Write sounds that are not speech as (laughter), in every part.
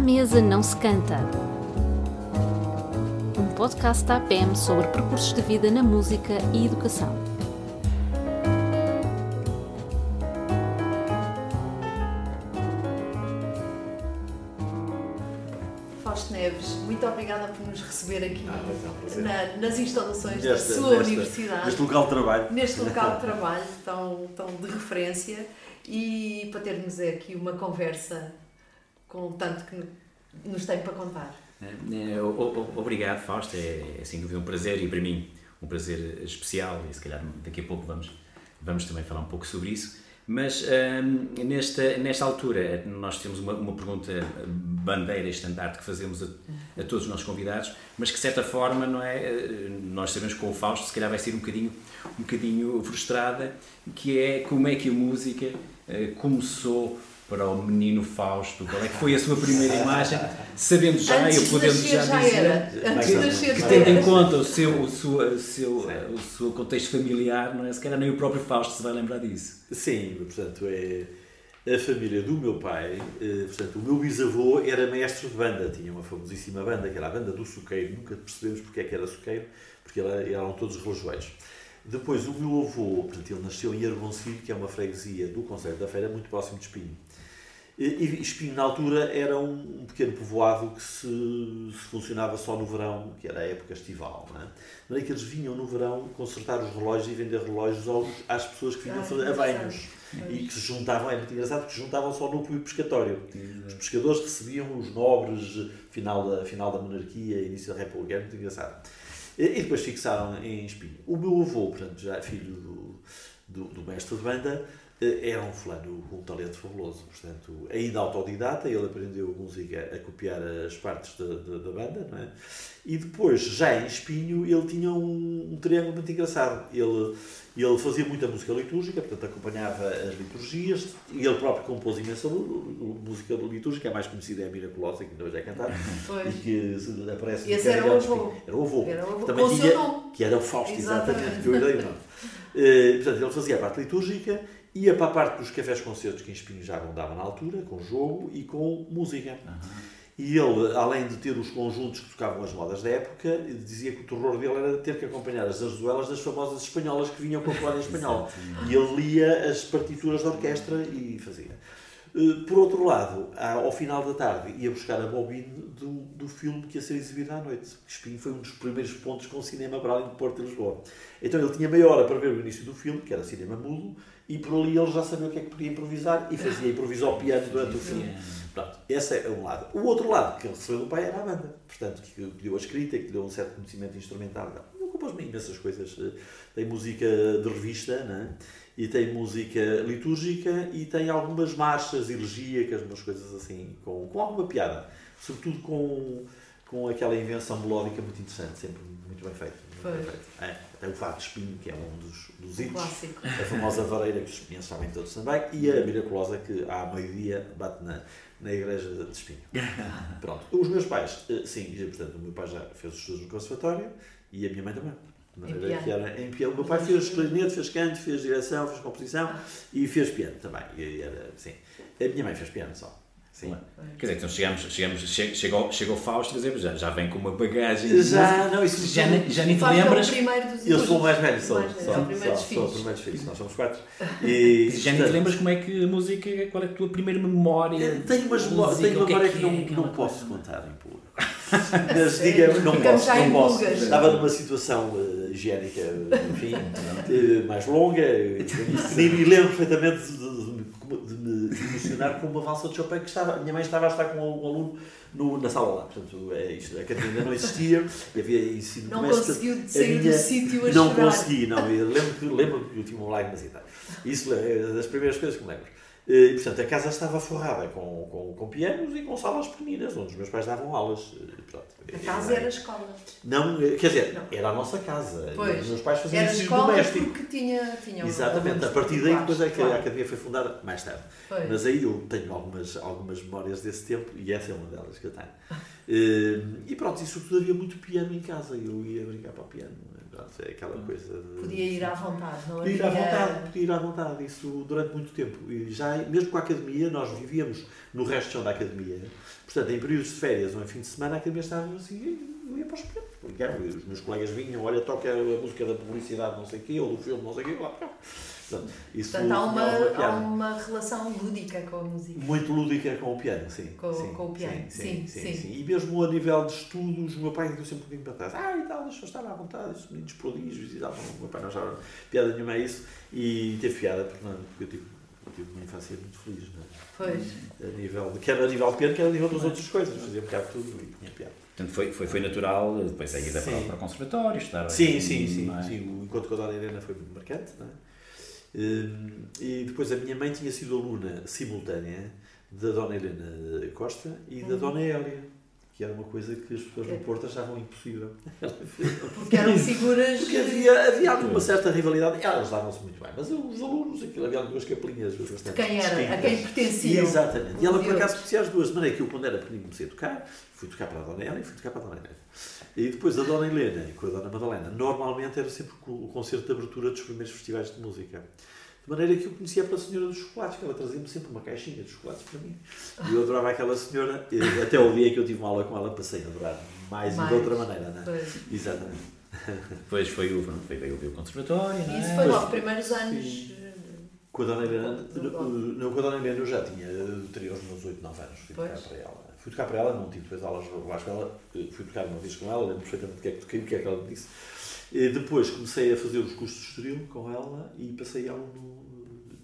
À mesa não se canta. Um podcast da APM sobre percursos de vida na música e educação. Fausto Neves, muito obrigada por nos receber aqui Ah, é prazer. na- nas instalações da sua nesta- universidade, Neste local de trabalho. neste local de (laughs) trabalho tão, tão de referência e para termos aqui uma conversa com tanto que nos tem para contar. É, o- Obrigado, Fausto. É, é sem dúvida um prazer e para mim um prazer especial e se calhar daqui a pouco vamos, vamos também falar um pouco sobre isso. Mas hum, nesta, nesta altura nós temos uma, uma pergunta bandeira estandarte que fazemos a, a todos os nossos convidados, mas que de certa forma não é, eh, nós sabemos que com o Fausto se calhar vai ser um bocadinho, um bocadinho frustrada, que é como é que a música eh, começou para o menino Fausto, qual é que foi a sua primeira imagem, sabendo já, Antes eu nascer já já dizer, era. Antes Mais de ou nascer que tendo em conta o seu, o, seu, o, seu, o seu contexto familiar, não é? Se calhar nem o próprio Fausto se vai lembrar disso. Sim, portanto, é a família do meu pai. eh, Portanto, o meu bisavô era mestre de banda, tinha uma famosíssima banda, que era a banda do Suqueiro. Nunca percebemos porque é que era Suqueiro, porque era- eram todos relojoeiros. Depois, o meu avô, portanto, ele nasceu em Argoncilho, que é uma freguesia do Conselho da Feira, muito próximo de Espinho. E Espinho, na altura, era um, um pequeno povoado que se, se funcionava só no verão, que era a época estival. Não é? De maneira que eles vinham no verão consertar os relógios e vender relógios aos, às pessoas que vinham Ah, fazer a banhos. Pois. E que se juntavam, é muito engraçado, porque se juntavam só no núcleo pescatório. Os pescadores recebiam os nobres, final da, final da monarquia, início da república, é muito engraçado. E, e depois fixaram em Espinho. O meu avô, portanto, já filho do, do, do mestre de banda, era um fulano com um talento fabuloso. Portanto, ainda autodidata, ele aprendeu música a copiar as partes da, da, da banda, não é? E depois, já em Espinho, ele tinha um, um triângulo muito engraçado. Ele, ele fazia muita música litúrgica, portanto, acompanhava as liturgias, e ele próprio compôs imensa música litúrgica, a mais conhecida é a Miraculosa, que ainda hoje é cantada, e que aparece no Esse era o avô. Era o avô. Era o avô, Também tinha, que era o Fausto, Exatamente. exatamente, que eu dei o nome. Eh, portanto, ele fazia a parte litúrgica, ia para a parte dos cafés concertos que em Espinho já rondava na altura, com jogo e com música. E ele, além de ter os conjuntos que tocavam as modas da época, dizia que o terror dele era ter que acompanhar as arzuelas das famosas espanholas que vinham com a colónia espanhola. E ele lia as partituras da orquestra e fazia. Eh, Por outro lado, ao final da tarde, ia buscar a bobine do, do filme que ia ser exibido à noite. Espinho foi um dos primeiros pontos com cinema para além de Porto e Lisboa. Então ele tinha meia hora para ver o início do filme, que era cinema mudo, e por ali ele já sabia o que é que podia improvisar e fazia improvisar ao piano durante o filme. Pronto, esse é um lado. O outro lado que ele recebeu do pai era a banda. Portanto, que lhe deu a escrita, que lhe deu um certo conhecimento instrumental. Ele compôs-me imensas coisas. Eh, Tem música de revista, né? e tem música litúrgica, e tem algumas marchas elegíacas, umas coisas assim, com, com alguma piada. Sobretudo com, com aquela invenção melódica muito interessante, sempre muito bem feito. É, tem o Fado de Espinho, que é um dos, dos Um hitos clássico. a famosa vareira que os espinhos sabem todos também, e a miraculosa que há meio-dia bate na, na igreja de Espinho. (laughs) Pronto. Os meus pais, eh, sim, portanto, o meu pai já fez os estudos no conservatório e a minha mãe também. Piano. que era em piano. O meu pai fez clarinete, fez canto, fez direção, fez composição e fez piano também. E era, sim. A minha mãe fez piano só. Sim. Quer dizer, então chegamos, chegamos, che- chegou, chegou o Fausto, quer dizer, já, já vem com uma bagagem. Já, não, isso já, nem- já nem te Fausto é o lembras. primeiro dos Eu sou o mais velho, sou, Mais velho, sou, é o primeiro dos sou, sou o filhos. primeiro dos filhos, nós somos quatro. (laughs) E, Já nem te lembras como é que a música, qual é a tua primeira memória? Tenho umas memórias, música, tenho que é memória que, que é não, aquela não posso coisa? contar em público. (laughs) Mas diga, não posso, não posso. Estava numa situação eh, higiênica, enfim, eh, mais longa, eh, e me lembro perfeitamente de, de- emocionar com uma valsa de Chopin que estava, a minha mãe estava a estar com um aluno no- na sala lá. Portanto, é isto, a Catarina ainda não existia havia ensino Não começo, conseguiu sair do minha- sítio a Não chorar. consegui, não. Eu lembro que, lembro que eu tinha um lágrimas e tal. Isso é das primeiras coisas que me lembro. E, portanto, a casa estava forrada com, com, com pianos e com salas pequeninas, onde os meus pais davam aulas. A casa era a escola. Não, eh, quer dizer, Não. era a nossa casa. Pois. Os meus pais faziam Era ensino doméstico. porque tinha, tinha Exatamente, a partir daí depois é que particulares, a academia foi fundada mais tarde. Foi. Mas aí eu tenho algumas, algumas memórias desse tempo e essa é uma delas que eu tenho. E pronto, e sobretudo havia muito piano em casa, eu ia brincar para o piano. É aquela hum. coisa de, Podia ir à vontade, não podia ir à vontade, podia ir à vontade, isso durante muito tempo. E já, mesmo com a academia, nós vivíamos no resto de chão da academia. Portanto, em períodos de férias ou em fim de semana, a academia estava assim, eu ia para os pequenos. Os meus colegas vinham, olha, toca a música da publicidade, não sei o quê, ou do filme, não sei o quê, lá para Portanto, isso Portanto, há uma, há uma relação lúdica com a música. Muito lúdica com o piano, sim. Com, sim, com o piano, sim sim, sim, sim, E mesmo a nível de estudos, o meu pai deu sempre um bocadinho para trás. Ah, e tal, deixa eu estar à vontade, esses meninos prodígios e tal. O meu pai não achava piada nenhuma a isso. E teve piada, porque, eu tive, eu tive uma infância muito feliz, não é? Pois. A nível de, quer a nível de piano, quer a nível das outras coisas. Fazia um bocado de tudo e tinha piada. Portanto, foi, foi, foi natural, depois a ida para, para o conservatório, estudar... Sim, sim, sim, é? sim. O encontro com a Dona Helena foi muito marcante, não é? Hum, e depois a minha mãe tinha sido aluna simultânea da Dona Helena Costa e da uhum. Dona Hélia, que era uma coisa que as pessoas no Porto achavam impossível. (laughs) Porque eram figuras. Porque havia, havia uma certa rivalidade. Elas davam-se muito bem, mas os alunos, aquilo havia duas capelinhas bastante. Quem era? A quem pertencia. Exatamente. E ela por acaso conhecia as duas, de maneira que eu, quando era pequenino, comecei a tocar, fui tocar para a Dona Hélia e fui tocar para a Dona Helena. E depois a Dona Helena e com a Dona Madalena, normalmente era sempre o concerto de abertura dos primeiros festivais de música. De maneira que eu conhecia pela senhora dos chocolates, que ela trazia-me sempre uma caixinha de chocolates para mim. E eu adorava aquela senhora, até o dia que eu tive uma aula com ela, passei a adorar mais, mais. e de outra maneira, não é? Pois. Exatamente. Depois foi o, foi, veio o conservatório, não é? Isso foi logo, primeiros anos. Sim. Com a Dona Helena, não, com a Dona Helena eu já tinha, teria meus 8, 9 anos, fui tocar para ela. Fui tocar para ela, não tive depois aulas regulares com ela, fui tocar uma vez com ela, lembro perfeitamente o que é que toquei, o que é que ela me disse. E depois comecei a fazer os cursos de Estoril com ela e passei aluno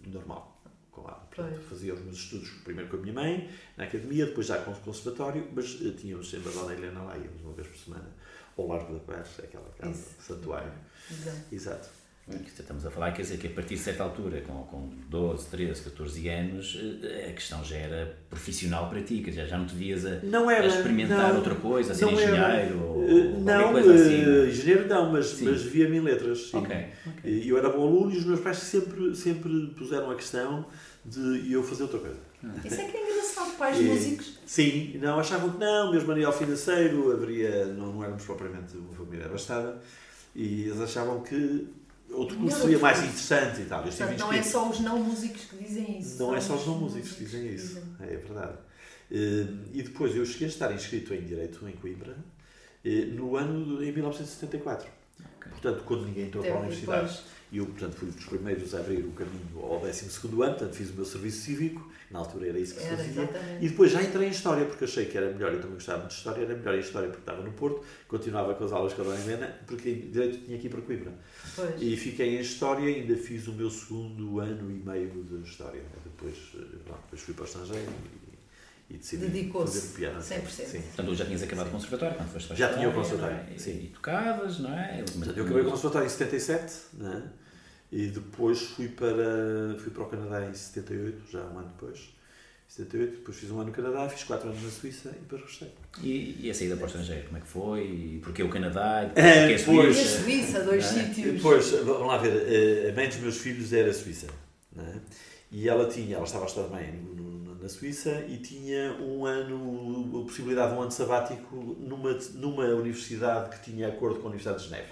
normal. Com ela. Portanto, fazia os meus estudos primeiro com a minha mãe, na academia, depois já com o conservatório, mas uh, tínhamos sempre a Dona Helena lá, íamos uma vez por semana ao Largo da Paz, aquela casa, Isso. santuário. Exato. Exato. Estamos a falar, quer dizer, que a partir de certa altura, com, com 12, 13, 14 anos, eh, a questão já era profissional para ti, quer dizer, já não te vias a, não era, a experimentar não, outra coisa, a ser engenheiro ou, uh, Não, coisa assim. uh, engenheiro não, mas, mas via-me em letras. Sim. Okay, okay. Eu era bom aluno e os meus pais sempre, sempre puseram a questão de eu fazer outra coisa. Isso é que é engraçado, pais músicos. Sim, não, achavam que não, mesmo a nível financeiro, haveria, não, não éramos propriamente uma família abastada, e eles achavam que outro curso seria mais interessante e tal. Portanto, não é só os não músicos que dizem isso. Não é só os não músicos que dizem isso. É, é verdade. Eh, e depois eu cheguei a estar inscrito em Direito em Coimbra eh, no ano de, em 1974. Okay. Portanto, quando ninguém entrou para a universidade. Depois e eu, portanto, fui dos primeiros a abrir o caminho ao 12 ano, portanto, fiz o meu serviço cívico, na altura era isso que se fazia. Exatamente. E depois já entrei em História, porque achei que era melhor, eu também gostava muito de História, era melhor em História porque estava no Porto, continuava com as aulas com a Dona Helena, porque Direito tinha ir para Coimbra. Pois. E fiquei em História ainda fiz o meu segundo ano e meio de História. Depois, pronto, depois fui para o estrangeiro e decidi fazer piano. 100%. Sim. Portanto, já tinhas acabado o conservatório quando foste Já tinha o conservatório, é? sim. E, tocavas, não é? eu acabei o conservatório em 77, não é? E depois fui para, fui para o Canadá em 78, já um ano depois. 78, depois fiz um ano no Canadá, fiz 4 anos na Suíça e depois regressei. E, e a saída para o estrangeiro, como é que foi? E porquê o Canadá? E é, a Suíça? E a Suíça, dois é? sítios. Depois, vamos lá ver, eh, a mãe dos meus filhos era suíça. É? E ela tinha, ela estava a estudar bem na Suíça e tinha um ano, a possibilidade de um ano sabático numa, numa universidade que tinha acordo com a Universidade de Geneve.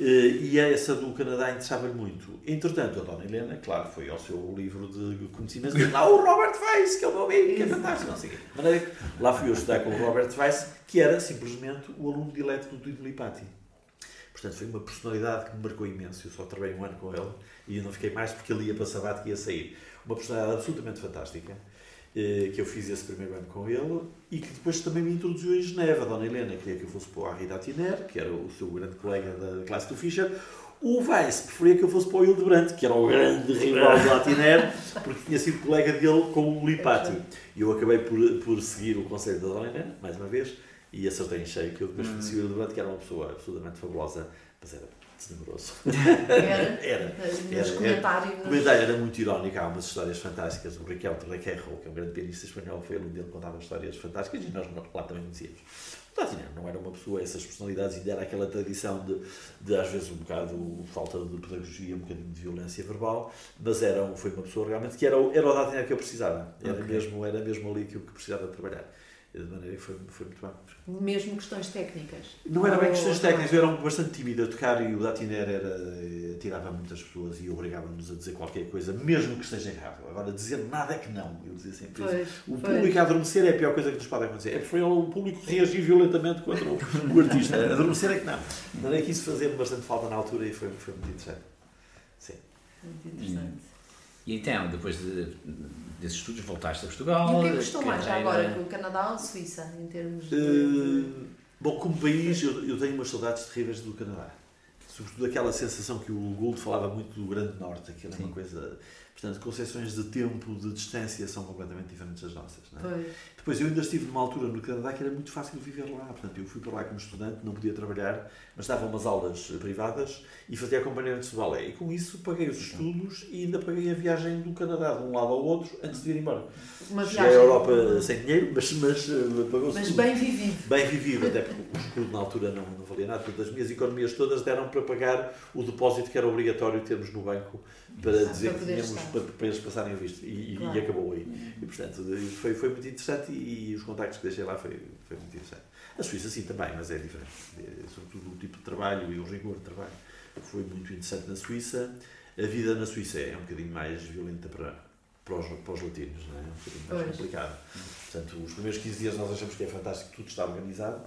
Eh, e essa do Canadá interessava-lhe muito. Entretanto, a Dona Helena, claro, foi ao seu livro de conhecimentos e lá o Robert Weiss, que é o meu amigo, que é fantástico, não sei o quê. lá fui eu estudar com o Robert Weiss, que era simplesmente o aluno dileto do Tito Lipati. Portanto, foi uma personalidade que me marcou imenso. Eu só trabalhei um ano com ele e eu não fiquei mais porque ele ia para Sabato que ia sair. Uma personalidade absolutamente fantástica. Eh, que eu fiz esse primeiro ano com ele e que depois também me introduziu em Geneva. A Dona Helena queria que eu fosse para o Henri Datiner, que era o seu grande colega da classe do Fischer. O Weiss preferia que eu fosse para o Hildebrand, que era o grande rival do Latiner, porque tinha sido colega dele com o Lipati. E eu acabei por, por seguir o conselho da Dona Helena, mais uma vez, e acertei em cheio que eu depois conheci o Hildebrand, que era uma pessoa absolutamente fabulosa, mas era tenebroso. Era? era. Nos comentários. O comentário era muito irónico, há umas histórias fantásticas. O Raquel Requerro, que é um grande pianista espanhol, foi aluno dele, contava histórias fantásticas e nós lá também conhecíamos. Totiner não era uma pessoa, essas personalidades, ainda era aquela tradição de, de, às vezes, um bocado falta de pedagogia, um bocadinho de violência verbal, mas era, foi uma pessoa realmente que era, era o Datiner que eu precisava. Era, okay. mesmo, era mesmo ali que eu precisava de trabalhar. De maneira que foi, foi muito bem. Mesmo questões técnicas? Não era bem questões técnicas, eu era bastante tímido a tocar e o Datiner era, tirava muitas pessoas e obrigava-nos a dizer qualquer coisa, mesmo que esteja errado. Agora, dizer nada é que não. Eu dizia sempre isso. Pois, O pois. público a adormecer é a pior coisa que nos pode acontecer. É preferível o público reagir violentamente contra o, o (laughs) artista. Adormecer é que não. Não é que isso fazia bastante falta na altura e foi, foi muito interessante. Sim. Muito interessante. E então, depois de, desses estudos, voltaste a Portugal. E o que é que gostou mais já agora, com o Canadá ou Suíça, em termos de... Uh, bom, como país, eu, eu tenho umas saudades terríveis do Canadá. Sobretudo aquela sensação que o Gould falava muito do Grande Norte, aquilo é uma coisa. Portanto, concepções de tempo, de distância são completamente diferentes das nossas. É? Pois. Depois, eu ainda estive numa altura no Canadá que era muito fácil viver lá. Portanto, eu fui para lá como estudante, não podia trabalhar, mas dava umas aulas privadas e fazia acompanhamento de balé. E com isso paguei os estudos e ainda paguei a viagem do Canadá de um lado ao outro antes de ir embora. Uma Cheguei à. Europa sem dinheiro, mas, mas uh, pagou-se Mas tudo. bem vivido. Bem vivido, até porque o escudo na altura não, não valia nada. Portanto, as minhas economias todas deram para pagar o depósito que era obrigatório termos no banco para dizer para que tínhamos para, para eles passarem a visto. E, e- Claro. e acabou aí. E, portanto, foi, foi muito interessante e, os contactos que deixei lá foi, foi muito interessante. A Suíça, sim, também, mas é diferente. É, sobretudo o tipo de trabalho e o rigor de trabalho. Foi muito interessante na Suíça. A vida na Suíça é um bocadinho mais violenta para, para, os, para os latinos, não é? um bocadinho mais Pois. complicado. Portanto, os primeiros 15 dias nós achamos que é fantástico, tudo está organizado.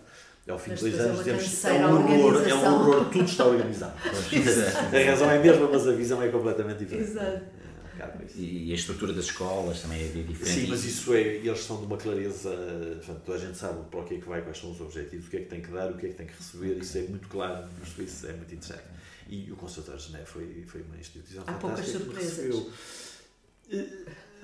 Ao fim Mas de dois é anos dizemos é um horror, é um horror, tudo está organizado. (laughs) a razão é a mesma, mas a visão é completamente diferente. Exato. É isso. E a estrutura das escolas também é diferente. Sim, mas isso é, eles são de uma clareza, portanto, toda a gente sabe para o que é que vai, quais são os objetivos, o que é que tem que dar, o que é que tem que receber, isso é muito claro nos suíços, é muito interessante. E o Conservatório de Geneve foi, foi uma instituição Há poucas fantástica. que surpresas. recebeu.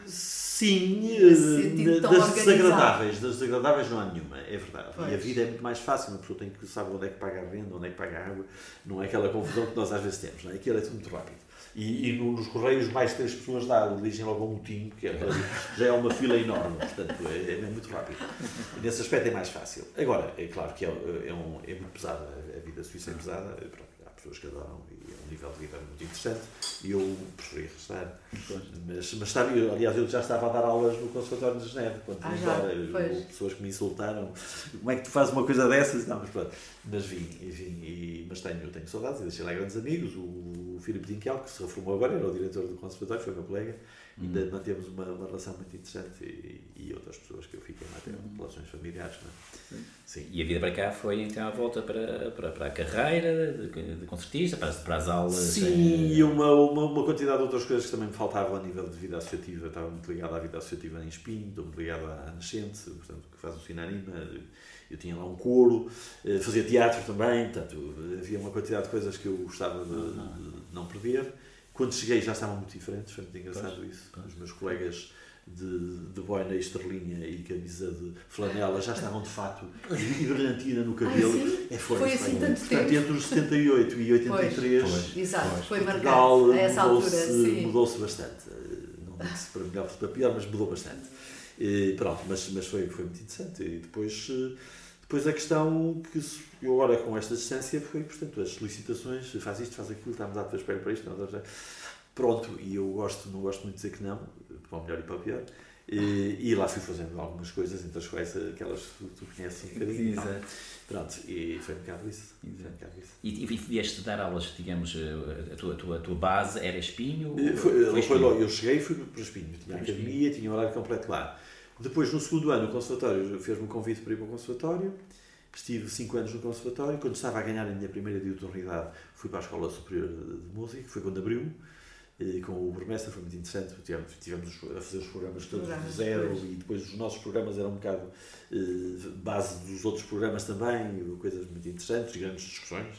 Sim, eh, das desagradáveis, das desagradáveis não há nenhuma, é verdade. E a Pois. vida é muito mais fácil, uma pessoa tem que saber onde é que paga a renda, onde é que paga a água, não é aquela confusão que nós às vezes temos, não é? Aquilo é tudo muito rápido. E, e no- nos Correios, mais três pessoas dá, dirigem logo um motim, que é, já é uma fila enorme, portanto é, é muito rápido. E nesse aspecto é mais fácil. Agora, é claro que é, é, um, é muito pesada, a vida suíça é pesada, pronto, pessoas que adoram e é um nível de vida muito interessante e eu preferi restar. Mas, mas sabe, eu, aliás, eu já estava a dar aulas no Conservatório de Geneve, quando Ah, já? houve pessoas que me insultaram, como é que tu fazes uma coisa dessas? Não, mas pronto, mas vim, e vim, e, mas tenho, eu tenho saudades, e deixei lá grandes amigos, o Filipe Dinkel, que se reformou agora, era o diretor do Conservatório, foi meu colega, ainda Hum. mantemos uma, uma relação muito interessante e, e outras pessoas que eu fiquei até relações familiares, não é? Sim. E a vida para cá foi então a volta para, para, para a carreira de, de concertista, para, as- para as aulas. Sim, eh, e uma, uma, uma quantidade de outras coisas que também me faltavam a nível de vida associativa. Eu estava muito ligado à vida associativa em Espinho, estou muito ligado à Nascente, portanto, que faz o Sinarima. Eu tinha lá um coro, eh, fazia teatro também, portanto, havia uma quantidade de coisas que eu gostava de, de não perder. Quando cheguei já estavam muito diferentes, foi muito engraçado isso. Os meus colegas de, de boina e estrelinha e camisa de flanela já estavam de fato e brilhantina no cabelo. sim? É, Foi assim foi. tanto Portanto, tempo? entre os 78 e 83, Exato, foi Portugal mudou-se sim. mudou-se bastante. Não disse para melhor para pior, mas mudou bastante. E, pronto, mas, mas foi, foi muito interessante. E depois, depois a questão que eu agora com esta distância foi, portanto, as solicitações, faz isto, faz aquilo, estamos à tua espera para isto, não, não, não. pronto, e eu gosto, não gosto muito de dizer que não, para o melhor e para o pior. E, e lá fui fazendo algumas coisas, entre as quais aquelas que tu, tu conheces um bocadinho. não. Exato. Pronto, e foi um bocado isso. Foi um bocado isso. E, e vieste dar aulas, digamos, eh, a tua, a tua, a tua base era Espinho? Foi, foi Espinho? logo, eu cheguei e fui para Espinho. Tinha academia, tinha horário completo lá. Depois, no segundo ano, o Conservatório fez-me um convite para ir para o Conservatório. Estive 5 anos no Conservatório. Quando estava a ganhar a minha primeira de autoridade, fui para a Escola Superior de Música. Foi quando abriu. E com o burmestre foi muito interessante. Tivemos, tivemos a fazer os programas todos do zero pois. e depois os nossos programas eram um bocado eh, base dos outros programas também. Coisas muito interessantes, grandes discussões.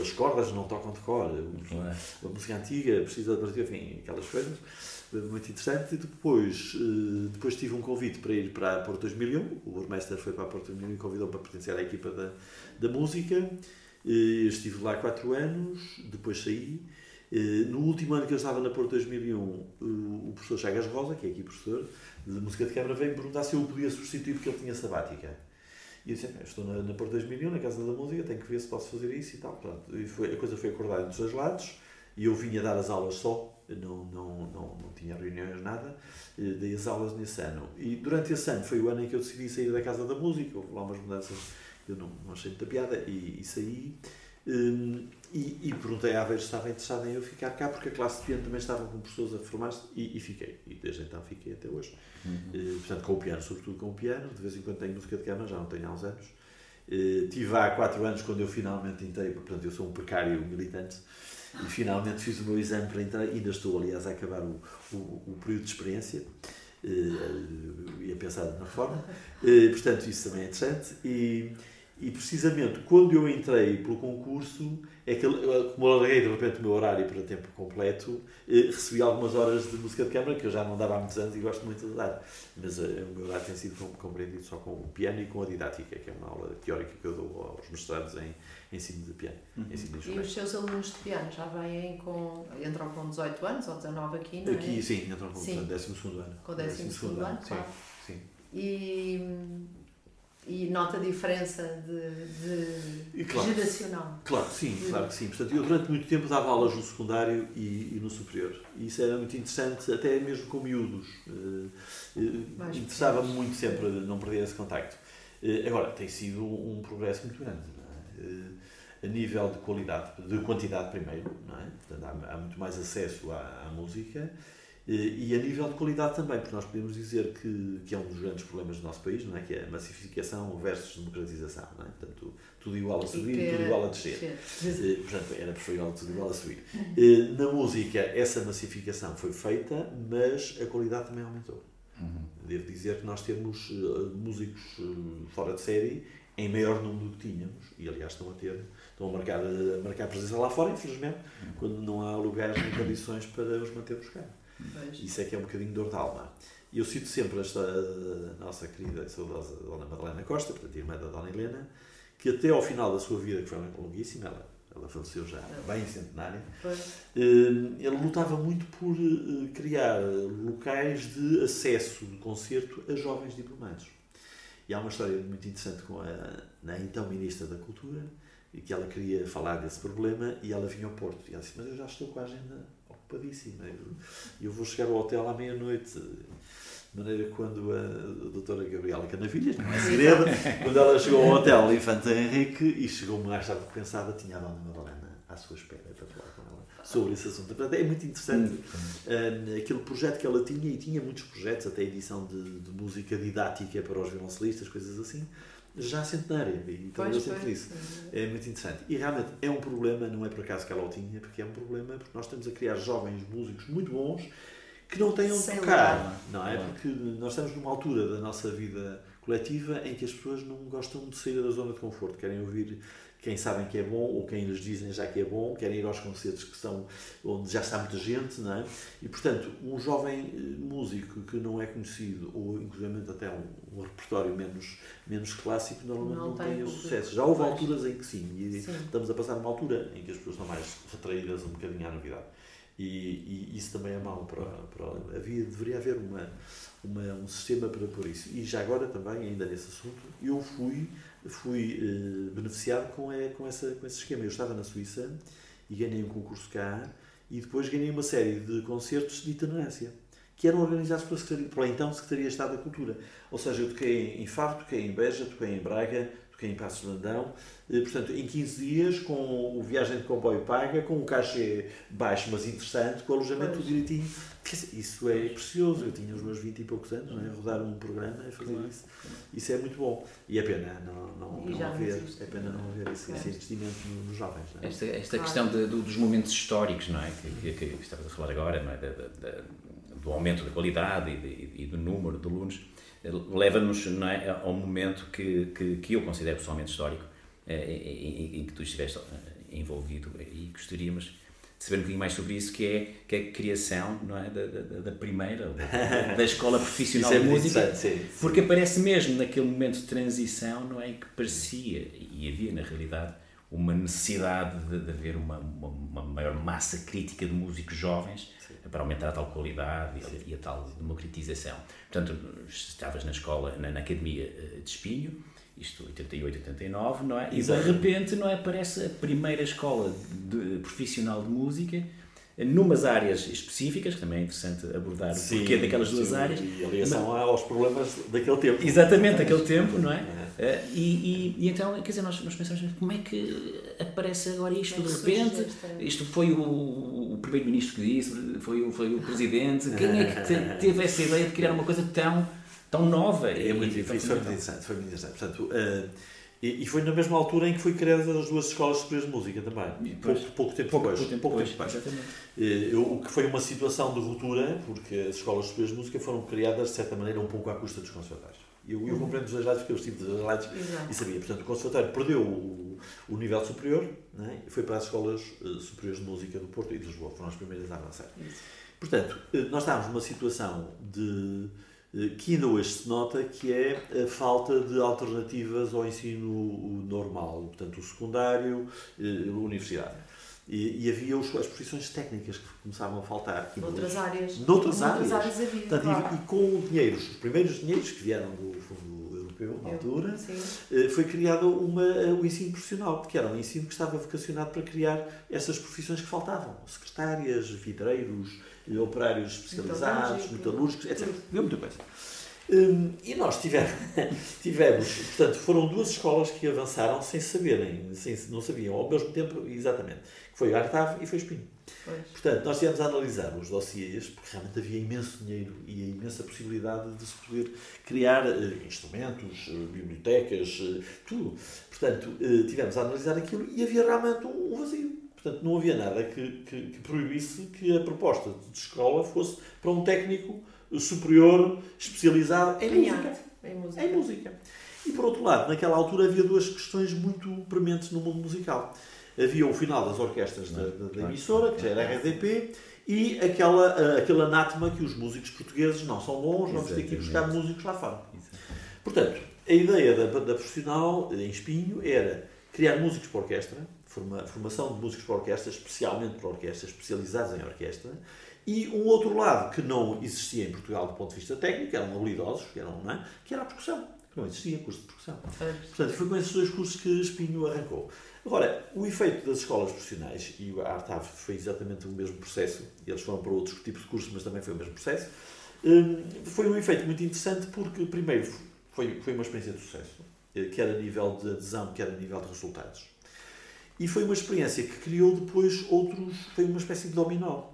As cordas não tocam de cor. Claro. a música antiga, precisa de partir, enfim, aquelas coisas. Muito interessante. E depois, eh, depois tive um convite para ir para a Porto 2001. O burmestre foi para a Porto 2001 e convidou-me para pertencer à equipa da, da música. Eh, Estive lá quatro anos, depois saí. Eh, No último ano que eu estava na Porto 2001, o professor Chagas Rosa, que é aqui professor de música de câmara, veio me perguntar se eu o podia substituir porque ele tinha sabática. E eu disse, "Bem, estou na, na Porto 2001, na Casa da Música, tenho que ver se posso fazer isso e tal. Pronto. E foi, a coisa foi acordada entre os dois lados e eu vinha dar as aulas só, não, não, não, não tinha reuniões, nada, dei as aulas nesse ano. E durante esse ano foi o ano em que eu decidi sair da Casa da Música, houve lá umas mudanças que eu não, não achei muita piada, e, e saí. Um, e, e, perguntei à Aveiro se estava interessado em eu ficar cá, porque a classe de piano também estava com professores a formar-se, e, e, fiquei. E desde então fiquei até hoje. Uhum. Uh, portanto, com o piano, sobretudo com o piano. De vez em quando tenho música de câmara, já não tenho há uns anos. Uh, tive há quatro anos quando eu finalmente entrei, portanto, eu sou um precário militante, e finalmente fiz o meu exame para entrar. Ainda estou, aliás, a acabar o, o, o período de experiência. Uh, ia pensar na forma. Uh, portanto, isso também é interessante. E, e precisamente quando eu entrei pelo concurso, é que, como eu larguei de repente o meu horário para tempo completo, eh, recebi algumas horas de música de câmara que eu já não dava há muitos anos e gosto muito de dar. Mas eh, o meu horário tem sido compreendido só com o piano e com a didática, que é uma aula teórica que eu dou aos mestrados em ensino de piano. Uhum. Ensino de e os seus alunos de piano já vêm com. entram com 18 anos ou 19 aqui, não é? Aqui, sim, entram com 12 ano. Com 12 ano, ano, claro. Sim, sim. E e nota a diferença de, de claro, geracional. Claro, sim, claro que sim. Portanto, eu durante muito tempo dava aulas no secundário e, e no superior. E isso era muito interessante, até mesmo com miúdos. Uh, uh, Interessava-me muito sempre não perder esse contacto. Uh, agora, tem sido um progresso muito grande. É? a nível de qualidade, de quantidade primeiro, não é? Portanto, há, há muito mais acesso à, à música e a nível de qualidade também, porque nós podemos dizer que, que é um dos grandes problemas do nosso país, não é? que é a massificação versus democratização. Não é? Portanto, tudo igual a subir e tudo igual a descer. Eh, portanto, era preferível tudo igual a subir. Eh, na música, essa massificação foi feita, mas a qualidade também aumentou. Uhum. Devo dizer que nós temos uh, músicos fora de série em maior número do que tínhamos, e aliás estão a ter, estão a marcar, a marcar presença lá fora, infelizmente, uhum. quando não há lugares nem condições para os mantermos cá. Pois. Isso é que é um bocadinho dor de alma. E eu cito sempre esta nossa querida e saudosa Dona Madalena Costa, portanto, irmã da Dona Helena, que até ao final da sua vida, que foi longuíssima, ela, ela faleceu já bem centenária, eh, ele lutava muito por eh, criar locais de acesso de concerto a jovens diplomados. E há uma história muito interessante com a, a então Ministra da Cultura, que ela queria falar desse problema e ela vinha ao Porto. E ela disse: Mas eu já estou com a agenda ocupadíssima. Eu, eu vou chegar ao hotel à meia-noite. De maneira que quando a, a doutora Gabriela Canavilhas, não é segredo, (laughs) quando ela chegou ao hotel Infante Henrique e chegou mais tarde do que pensava, tinha a dona Madalena à sua espera para falar com ela sobre esse assunto. Portanto, é muito interessante uh, aquele projeto que ela tinha, e tinha muitos projetos, até edição de, de música didática para os violoncelistas, coisas assim já centenária. E então eu sempre disse. É muito interessante. E realmente é um problema, não é por acaso que ela o tinha, porque é um problema porque nós estamos a criar jovens músicos muito bons que não têm onde tocar. Não é? Porque nós estamos numa altura da nossa vida coletiva em que as pessoas não gostam de sair da zona de conforto, querem ouvir quem sabem que é bom ou quem lhes dizem já que é bom, querem ir aos concertos que são onde já está muita gente, não é? E portanto, um jovem eh, músico que não é conhecido ou inclusive até um, um repertório menos menos clássico normalmente não, não tem, tem sucesso. Já houve alturas em que sim, e sim. estamos a passar uma altura em que as pessoas estão mais retraídas um bocadinho à novidade. E, e, isso também é mau para, para havia deveria haver uma, uma um sistema para pôr isso e já agora também ainda nesse assunto eu fui fui uh, beneficiado com, é, com, essa, com esse esquema. Eu estava na Suíça e ganhei um concurso cá e depois ganhei uma série de concertos de itinerância que eram organizados pela, pela então Secretaria de Estado da Cultura. Ou seja, eu toquei em Faro, toquei em Beja, toquei em Braga, toquei em Passos de Landão, eh, portanto, em 15 dias, com o viagem de comboio paga, com um cachê baixo, mas interessante, com o alojamento tudo direitinho. Isso é precioso. Eu tinha os meus 20 e poucos anos, não é? rodar um programa e fazer claro. isso. Isso é muito bom. E é pena não, não, não haver, é pena não haver esse, esse investimento nos jovens. É? Esta, esta claro. questão de, dos momentos históricos, não é? Que, que, que estamos a falar agora, não é? De, de, de, do aumento da qualidade e, de, e do número de alunos, leva-nos é, ao momento que, que, que eu considero pessoalmente histórico, é, em, em, que tu estiveste envolvido e gostaríamos de saber um bocadinho mais sobre isso, que é, que é a criação não é, da, da, da primeira, da, escola profissional (laughs) é de música, sim, sim. porque aparece mesmo naquele momento de transição não é, que parecia, e havia na realidade, uma necessidade de, de haver uma, uma, uma, maior massa crítica de músicos jovens para aumentar a tal qualidade e, e, a tal democratização. Portanto, estavas na escola, na, na Academia eh, de Espinho, isto 88, 89, não é? E de repente, não é? Aparece a primeira escola de, profissional de música numas áreas específicas, que também é interessante abordar o Sim, porquê daquelas duas sim, áreas. E a ligação aos problemas daquele tempo. Exatamente, daquele tempo, não é? Eh, e, e, e então, quer dizer, nós, nós pensamos, como é que aparece agora isto é de repente? Isto foi o, o primeiro-ministro que disse, foi, o- foi o presidente. Quem é que te- teve essa ideia de criar uma coisa tão, tão nova? É muito difícil, foi muito interessante. Foi muito interessante. Portanto, eh, e, e foi na mesma altura em que foi criadas as duas escolas superiores de música também. Depois- pouco, pouco tempo Pouco, depois. pouco tempo pouco depois, tempo depois. eu- O que foi uma situação de ruptura, porque as escolas superiores de música foram criadas, de certa maneira, um pouco à custa dos conservatórios. Eu, eu compreendo os dois lados, porque eu estive dos dois lados Exato. e sabia. Portanto, o conservatório perdeu o, o nível superior né, e foi para as escolas eh, superiores de música do Porto e de Lisboa. Foram as primeiras a avançar. Isso. Portanto, eh, nós estávamos numa situação de eh, que ainda hoje se nota que é a falta de alternativas ao ensino normal, portanto, o secundário, a universidade. E, e havia os- as profissões técnicas que começavam a faltar. Noutras hoje- áreas. Noutras áreas. áreas havia, Portanto, claro. e, e com o dinheiro, os primeiros dinheiros que vieram do Fundo Europeu, na Eu- altura, Sim. eh, foi criado uma, eh, o ensino profissional, que era um ensino que estava vocacionado para criar essas profissões que faltavam. Secretárias, vidreiros, operários especializados, Metalúrgico, metalúrgicos, etc. Havia muita coisa. Hum, e nós tivemos, (laughs) tivemos, portanto, foram duas escolas que avançaram sem saberem, sem, não sabiam ao mesmo tempo exatamente. Foi Artave e foi Espinho. Pois. Portanto, nós tivemos a analisar os dossiês, porque realmente havia imenso dinheiro e a imensa possibilidade de se poder criar eh, instrumentos, eh, bibliotecas, eh, tudo. Portanto, eh, tivemos a analisar aquilo e havia realmente um, um vazio. Portanto, não havia nada que, que, que proibisse que a proposta de escola fosse para um técnico superior especializado em Em música arte, em música. em música. E por outro lado, naquela altura havia duas questões muito prementes no mundo musical. Havia o final das orquestras da, da- da emissora, que já era a RDP, e aquela, ah, aquele anátema que os músicos portugueses não são bons, vamos ter que ir buscar músicos lá fora. Portanto, a ideia da, da profissional em Espinho era criar músicos para orquestra, forma, formação de músicos para orquestra, especialmente para orquestras, especializados em orquestra, e um outro lado que não existia em Portugal do ponto de vista técnico, eram habilidosos, que, eram, não é? que era a percussão, que não existia curso de percussão. Pois. Portanto, foi com esses dois cursos que Espinho arrancou. Agora, o efeito das escolas profissionais, e a Artave foi exatamente o mesmo processo, eles foram para outros tipos de cursos, mas também foi o mesmo processo, hum, foi um efeito muito interessante porque, primeiro, foi, foi uma experiência de sucesso, eh, quer a nível de adesão, quer a nível de resultados. E foi uma experiência que criou depois outros, foi uma espécie de dominó.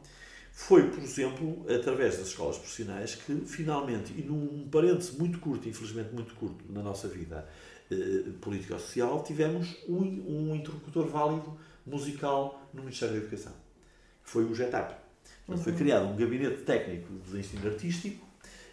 Foi, por exemplo, através das escolas profissionais que, finalmente, e num parêntese muito curto, infelizmente muito curto, na nossa vida eh, político-social, tivemos um, um interlocutor válido musical no Ministério da Educação, que foi o GETAP. Portanto, Foi criado um gabinete técnico de ensino artístico,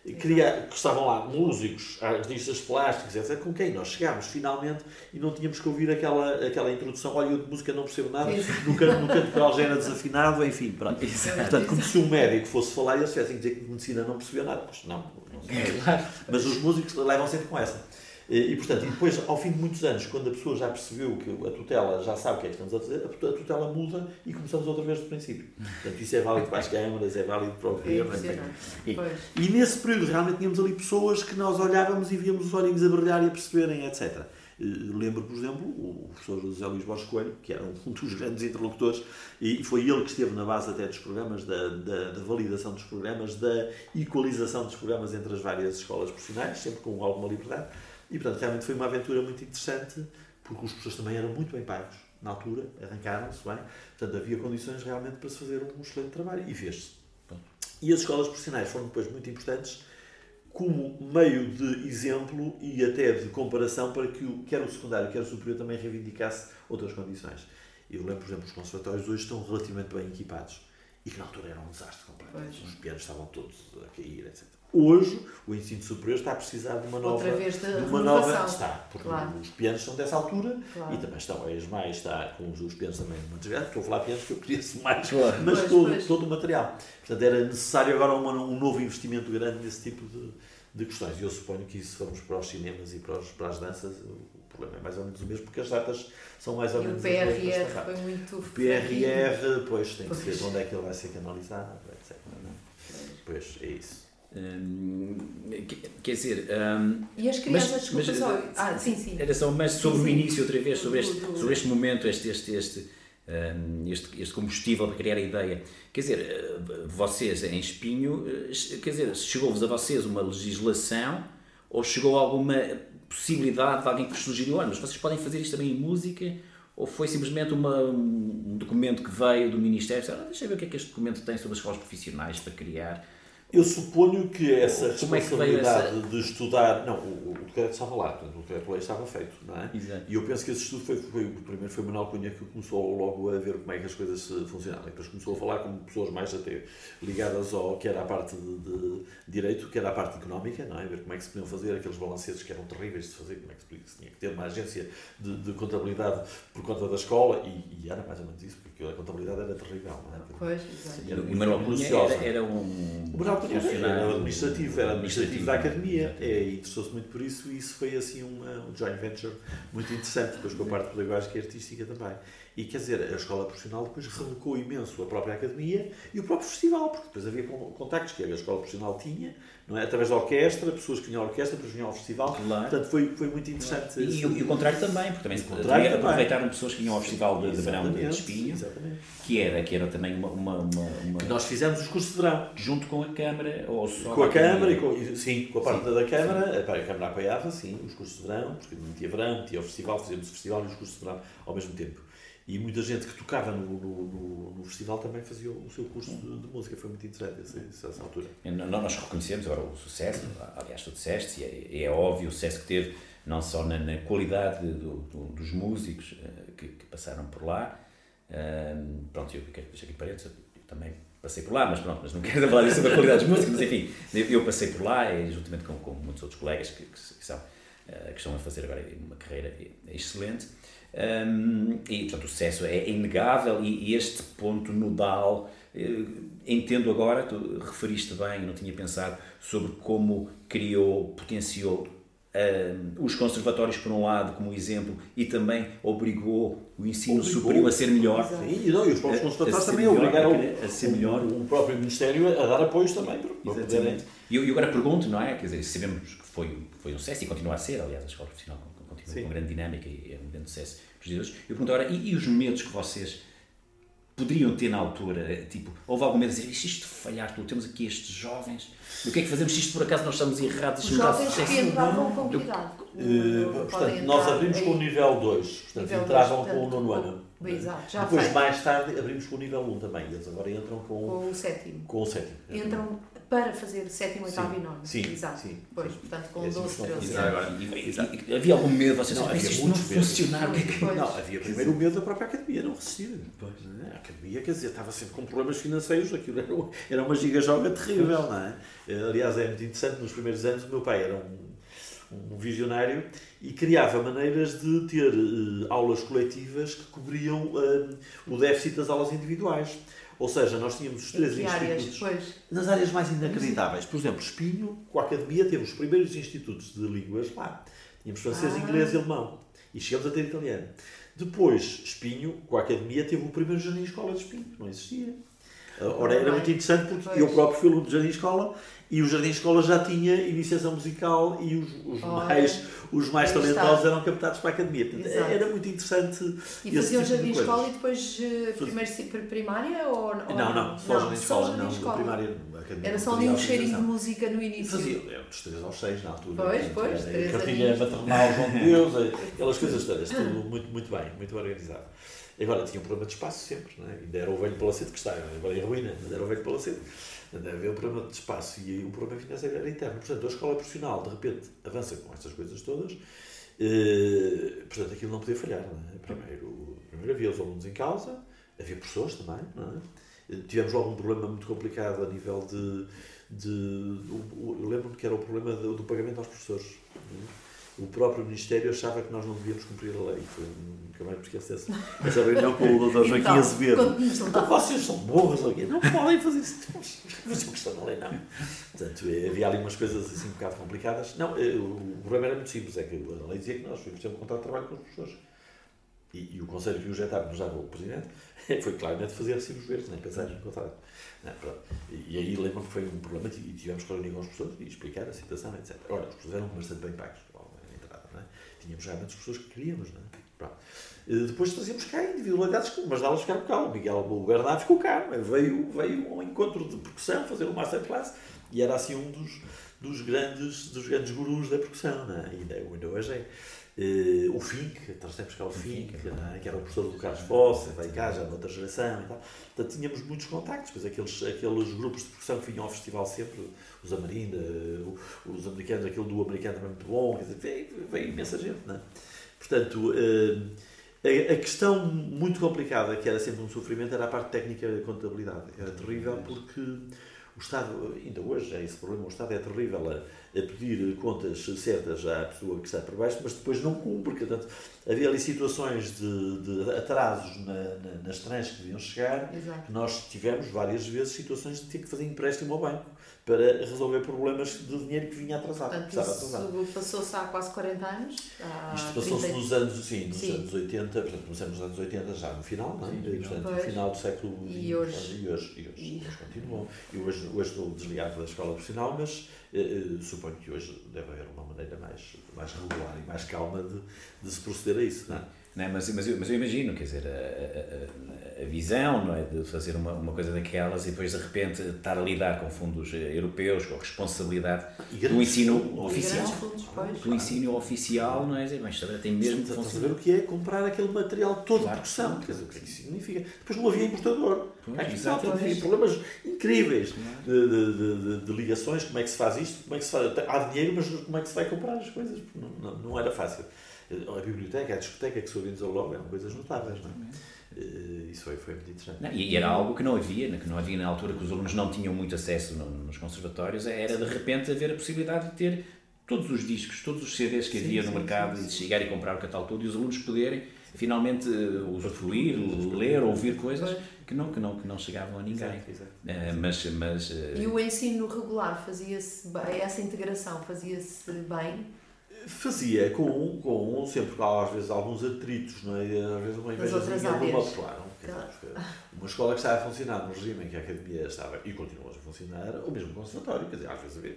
e cria- que estavam lá músicos, artistas plásticos, etc., com quem nós chegámos finalmente e não tínhamos que ouvir aquela, aquela introdução, olha, eu de música não percebo nada, no canto, no canto coral já era desafinado, enfim, pronto. Portanto, como se um médico fosse falar e eles tivessem que dizer que medicina não percebia nada. Pois não, não sei. Claro. Mas os músicos levam sempre com essa. E, e, portanto, e depois, ao fim de muitos anos, quando a pessoa já percebeu que a tutela já sabe o que é que estamos a fazer, a tut- a tutela muda e começamos outra vez do princípio. Portanto, isso é válido para as câmaras, é válido para o É governo. impressionante. E-. E nesse período realmente tínhamos ali pessoas que nós olhávamos e víamos os olhinhos a brilhar e a perceberem, etc. Lembro, por exemplo, o professor José Luís Borges Coelho, que era um dos grandes interlocutores, e foi ele que esteve na base até dos programas, da, da, da validação dos programas, da equalização dos programas entre as várias escolas profissionais, sempre com alguma liberdade. E, portanto, realmente foi uma aventura muito interessante, porque os professores também eram muito bem pagos na altura, arrancaram-se bem, portanto, havia condições realmente para se fazer um excelente trabalho, e fez-se. E as escolas profissionais foram depois muito importantes como meio de exemplo e até de comparação para que o, quer o secundário, quer o superior também reivindicasse outras condições. Eu lembro, por exemplo, os conservatórios hoje estão relativamente bem equipados e que na altura era um desastre completo. Pois. Os pianos estavam todos a cair, etc. Hoje, o ensino superior está a precisar de uma nova... Outra vez de de uma nova está, porque Claro. os pianos são dessa altura Claro. e também estão a ESMAI está com os, os pianos também no material. Estou a falar pianos que eu conheço mais, Claro. mas Pois, todo, pois. todo o material. Portanto, era necessário agora uma- um novo investimento grande nesse tipo de, de questões. E eu suponho que se formos para os cinemas e para, os- para as danças, o problema é mais ou menos o mesmo, porque as datas são mais ou E o menos as mesmas. PRR foi muito. O PRR, pois tem que Pois. ser onde é que ele vai ser canalizado, etc. é? Pois é isso. Hum, que- quer dizer, hum, E as crianças, Mas- desculpa mas- só. Ah, sim, sim. era só mais sobre Sim, o sim. início outra vez, sobre este, sobre este momento, este, este, este este, este combustível para criar a ideia. Quer dizer, eh, vocês em Espinho, eh, quer dizer, chegou-vos a vocês uma legislação ou chegou alguma possibilidade de alguém que vos sugeriu, olha, mas vocês podem fazer isto também em música? Ou foi simplesmente uma, um documento que veio do Ministério? Ah, deixa eu ver o que é que este documento tem sobre as escolas profissionais para criar. Eu suponho que essa Como responsabilidade é essa... de estudar. Não, o, o decreto estava lá, portanto, o decreto-lei estava feito, não é? Exato. E eu penso que esse estudo foi, foi. Primeiro foi Manuel Cunha que começou logo a ver como é que as coisas funcionavam. E depois começou a falar com pessoas mais até ligadas ao que era a parte de, de direito, que era a parte económica, não é? Ver como é que se podiam fazer aqueles balancetes que eram terríveis de fazer, como é que se, tinha que ter uma agência de, de contabilidade por conta da escola, e, e, era mais ou menos isso, porque a contabilidade era terrível, não é? Pois, exato. E Manuel Cunha era, era um. O Manuel Cunha era administrativo, era administrativo da academia, é, interessou-se muito por isso, e isso foi assim uma, um joint venture muito interessante, depois com a parte pedagógica e artística também. E quer dizer, a escola profissional depois relocou imenso a própria academia e o próprio festival, porque depois havia contactos que a escola profissional tinha, não é? através da orquestra, pessoas que vinham à orquestra, depois vinham ao festival. Claro. Portanto, foi, foi muito interessante. Claro. E, e, o contrário também, porque também, também aproveitaram pessoas que vinham ao festival de, de verão de Espinho, que era, que era também uma. uma, uma. Nós fizemos os cursos de verão. Junto com a Câmara? Ou só com a Câmara, e com, sim, com a parte sim. da Câmara, a, a Câmara apoiava, sim, os cursos de verão, porque não tinha verão, tinha o festival, fazíamos o festival e os cursos de verão ao mesmo tempo. E muita gente que tocava no, no, no, no festival também fazia o seu curso de, de música. Foi muito interessante essa, essa altura. Nós reconhecemos agora o sucesso, aliás, tu disseste, e é, é óbvio o sucesso que teve, não só na, na qualidade do, do, dos músicos uh, que, que, passaram por lá. Uh, pronto, eu quero deixar aqui parênteses, eu também passei por lá, mas pronto, mas não (laughs) quero falar sobre a qualidade dos músicos, mas enfim, eu passei por lá, e, juntamente com, com muitos outros colegas que, que, que são, uh, que estão a fazer agora uma carreira excelente. Um, e, portanto, o sucesso é inegável e, e este ponto nodal, eh, entendo agora, tu referiste bem, não tinha pensado, sobre como criou, potenciou um, os conservatórios, por um lado, como exemplo, e também obrigou o ensino obrigou, superior a ser melhor. Sim, e, não, e os próprios conservatórios também obrigaram a, ser melhor. O, o, próprio Ministério a dar apoios também. Para, Exatamente. E eu, eu agora pergunto, não é? Quer dizer, sabemos que foi, foi um sucesso e continua a ser, aliás, a escola profissional Sim. com grande dinâmica e é um grande sucesso dos Eu pergunto agora, e, e, os medos que vocês poderiam ter na altura? Tipo, houve algum medo de dizer, isto falhar tudo, temos aqui estes jovens, o que é que fazemos se isto por acaso nós estamos errados? Os jovens que entravam com cuidado. Uh, portanto, nós abrimos com o nível 2, portanto, nível entravam 2, com o nono ano. Exato, já Depois, mais tarde, abrimos com o nível 1 também. Eles agora entram com, com o sétimo. Com o sétimo. Entram para fazer sétimo, oitavo e nono. Sim, Exato. Sim. Pois, portanto, com 12, 13 anos. Havia algum medo? Vocês não, havia muito funcionar? Não, havia primeiro o medo da própria academia não resistir. Pois, é? A academia, quer dizer, estava sempre com problemas financeiros, aquilo era, era uma gigajoga terrível, não é? Aliás, é muito interessante, nos primeiros anos o meu pai era um, um visionário e criava maneiras de ter uh, aulas coletivas que cobriam uh, o déficit das aulas individuais. Ou seja, nós tínhamos os três institutos áreas, nas áreas mais inacreditáveis. Por exemplo, Espinho, com a Academia, temos os primeiros institutos de línguas lá. Tínhamos francês, ah. inglês e alemão. E chegamos a ter italiano. Depois, Espinho, com a Academia, teve o primeiro jardim escola de Espinho, que não existia. Ora, era muito interessante porque eu próprio fui aluno de jardim escola e o Jardim Escola já tinha iniciação musical e os, os mais, os mais talentosos eram captados para a academia. Portanto, era muito interessante. E faziam Jardim de Escola e depois uh, primeiro primária? Ou, ou não, não, só não, Jardim Escola. Não, escola. primária, era só ali um cheirinho de música no início. Fazia, é, dos 3 aos 6 na altura. Pois, pois, três Cartilha maternal, João de Deus, aquelas coisas todas, tudo muito, muito bem, muito organizado. Agora tinha um problema de espaço sempre, não é? ainda era o velho palacete que está, agora é ruína, mas era o velho palacete. Ainda havia um problema de espaço e o problema financeiro era interno. Portanto, a escola profissional, de repente, avança com estas coisas todas. Eh, portanto, aquilo não podia falhar. Não é? primeiro, primeiro havia os alunos em causa, havia professores também. É? Tivemos logo um problema muito complicado a nível de. de eu lembro-me que era o problema do, do pagamento aos professores. É? O próprio Ministério achava que nós não devíamos cumprir a lei. Foi, nunca mais me esqueço essa, essa reunião com o Dr. Joaquim então, Azevedo. Então, vocês são burros, alguém não podem fazer isso. Mas a questão da lei não. Portanto, eh, havia ali umas coisas assim um bocado complicadas. Não, eh, o problema era muito simples, é que a lei dizia que nós tínhamos ter um contrato de trabalho com os professores. E, e o conselho que o JETAB nos dava o Presidente (laughs) foi claramente fazer recibos verdes, nem pensar em contrato. Não, e aí lembro-me que foi um problema e tivemos que reunir com os professores e explicar a situação, etc. Agora, os professores eram bastante bem pagos tínhamos realmente as pessoas que queríamos, não é? Depois trazíamos cá individualidades, mas delas ficaram cá. O Miguel Bernardo ficou cá, veio, veio um encontro de percussão, fazer um masterclass, e era assim um dos, dos, grandes, dos grandes gurus da percussão, não é? ainda, ainda hoje é. Uh, o Fink, trouxemos cá o Fink, é? que era o professor do Carlos Fosse, veio cá já noutra geração e tal. Portanto, tínhamos muitos contactos, pois aqueles, aqueles grupos de percussão que vinham ao festival sempre, os Amarinda, os americanos, aquele do americano também muito bom, quer dizer, veio, veio imensa gente, não é? Portanto, uh, a, a, questão muito complicada, que era sempre um sofrimento, era a parte técnica da contabilidade. Era terrível porque o Estado, ainda hoje é esse problema, o Estado é terrível a a pedir contas certas à pessoa que está por baixo, mas depois não cumpre. Portanto, havia ali situações de, de atrasos na, na, nas trans que deviam chegar. Exato. Que nós tivemos várias vezes situações de ter que fazer empréstimo ao banco para resolver problemas de dinheiro que vinha atrasado. Portanto, isso passou-se há quase 40 anos? Isto passou-se 30... nos anos, sim, nos sim. anos 80, portanto, começamos nos anos 80 já no final, não é? Sim, portanto, no final do século. E hoje? E hoje, e hoje, e... hoje continuam. E hoje, hoje estou desligado da escola profissional, mas Uh, suponho que hoje deve haver uma maneira mais, mais regular e mais calma de, de se proceder a isso, não é? Não, é? mas, mas, eu, mas eu imagino, quer dizer, a, a, a, visão não é, de fazer uma, uma coisa daquelas e depois de repente estar a lidar com fundos eh, europeus, com a responsabilidade do ensino oficial. Fundos, pois, do ensino oficial, não é? Mas tem mesmo de funcionar. ver o que é comprar aquele material todo claro, de produção. Quer dizer, o que é que significa? Depois não havia importador. Pois, havia problemas incríveis de, de, de, de, ligações, como é que se faz isto, como é que se faz. Há dinheiro, mas como é que se vai comprar as coisas? Não, não, não era fácil a biblioteca, a discoteca que se organizou logo eram coisas notáveis, não é? Eh, isso foi, foi muito interessante. Não, e era algo que não havia, que não havia na altura que os alunos não tinham muito acesso nos conservatórios, era de repente haver a possibilidade de ter todos os discos, todos os CDs que sim, havia no sim, mercado sim, e de chegar e comprar o catálogo todo e os alunos poderem finalmente eh, usufruir, ler, ouvir coisas que não, que não, que não chegavam a ninguém. Exato, exato. Uh, mas, mas, uh... E o ensino regular fazia-se bem, essa integração fazia-se bem? Fazia com, com sempre às vezes alguns atritos, não é? Às vezes uma invejazinha de uma claro, claro. Uma escola que estava a funcionar no regime em que a academia estava e continua a funcionar, ou mesmo o conservatório, quer dizer, às vezes havia,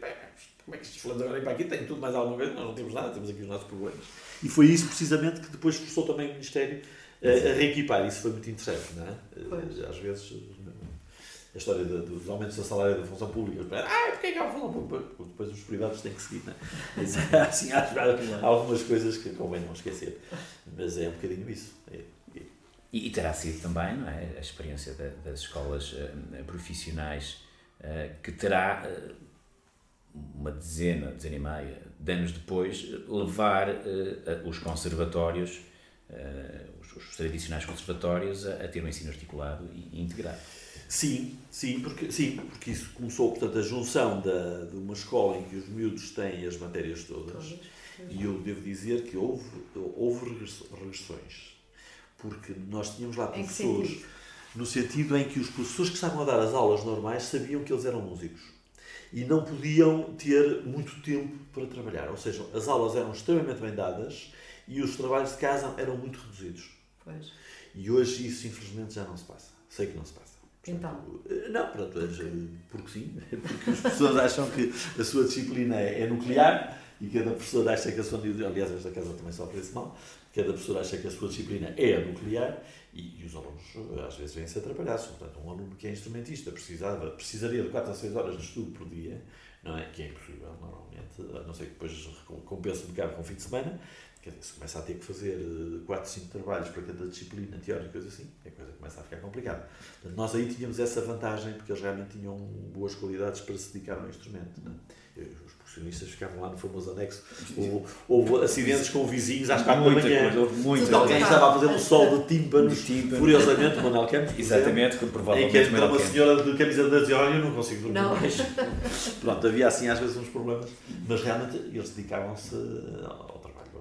como é que estes fulanos agora vêm para aqui, têm tudo mais alguma coisa, nós não temos nada, temos aqui os nossos problemas. E foi isso precisamente que depois forçou também o Ministério a, reequipar, isso foi muito interessante, não é? Pois. Às vezes a história dos aumentos da salário da função pública. Ah, porque é que há função pública? Depois os privados têm que seguir, não é? (laughs) (laughs) assim, há (laughs) algumas coisas que convém não esquecer. Mas é um bocadinho isso. É, é. E, e, terá sido também não é, a experiência da, das escolas uh, profissionais uh, que terá uh, uma dezena, dezena e meia de anos depois levar os conservatórios, os, tradicionais conservatórios, a, a ter um ensino articulado e integrado. Sim, sim, porque, sim, porque isso começou, portanto, a junção da, de uma escola em que os miúdos têm as matérias todas, todas. e eu devo dizer que houve, houve regressões, porque nós tínhamos lá professores, sentido? no sentido em que os professores que estavam a dar as aulas normais sabiam que eles eram músicos e não podiam ter muito tempo para trabalhar, ou seja, as aulas eram extremamente bem dadas e os trabalhos de casa eram muito reduzidos. Pois. E hoje isso, infelizmente, já não se passa. Sei que não se passa. Então? Eh, não, pronto, porque, porque sim, (laughs) porque as pessoas acham que a sua disciplina é, é nuclear e cada professor acha que a sua. Aliás, esta casa também sofre esse mal. Cada professor acha que a sua disciplina é a nuclear e, e os alunos eh, às vezes vêm-se atrapalhados. Portanto, um aluno que é instrumentista precisava, precisaria de 4 a 6 horas de estudo por dia, não é? Que é impossível normalmente, a não ser que depois compense um bocado com o fim de semana, Quer dizer, se começa a ter que fazer 4, eh, 5 trabalhos para cada disciplina teórica e coisa assim, a coisa começa a ficar complicada. Portanto, nós aí tínhamos essa vantagem porque eles realmente tinham boas qualidades para se dedicar ao instrumento. Não é? Os profissionistas ficavam lá no famoso anexo. Houve, houve acidentes com vizinhos às 4 da manhã. Houve muito. Alguém estava a fazer um sol de tímpanos, tímpano. furiosamente, o Manuel Campos. Exatamente, que provavelmente. Em que entra uma senhora de camisa de Olha, eu não consigo dormir não. mais. (laughs) Pronto, havia assim às vezes uns problemas, mas realmente eles dedicavam-se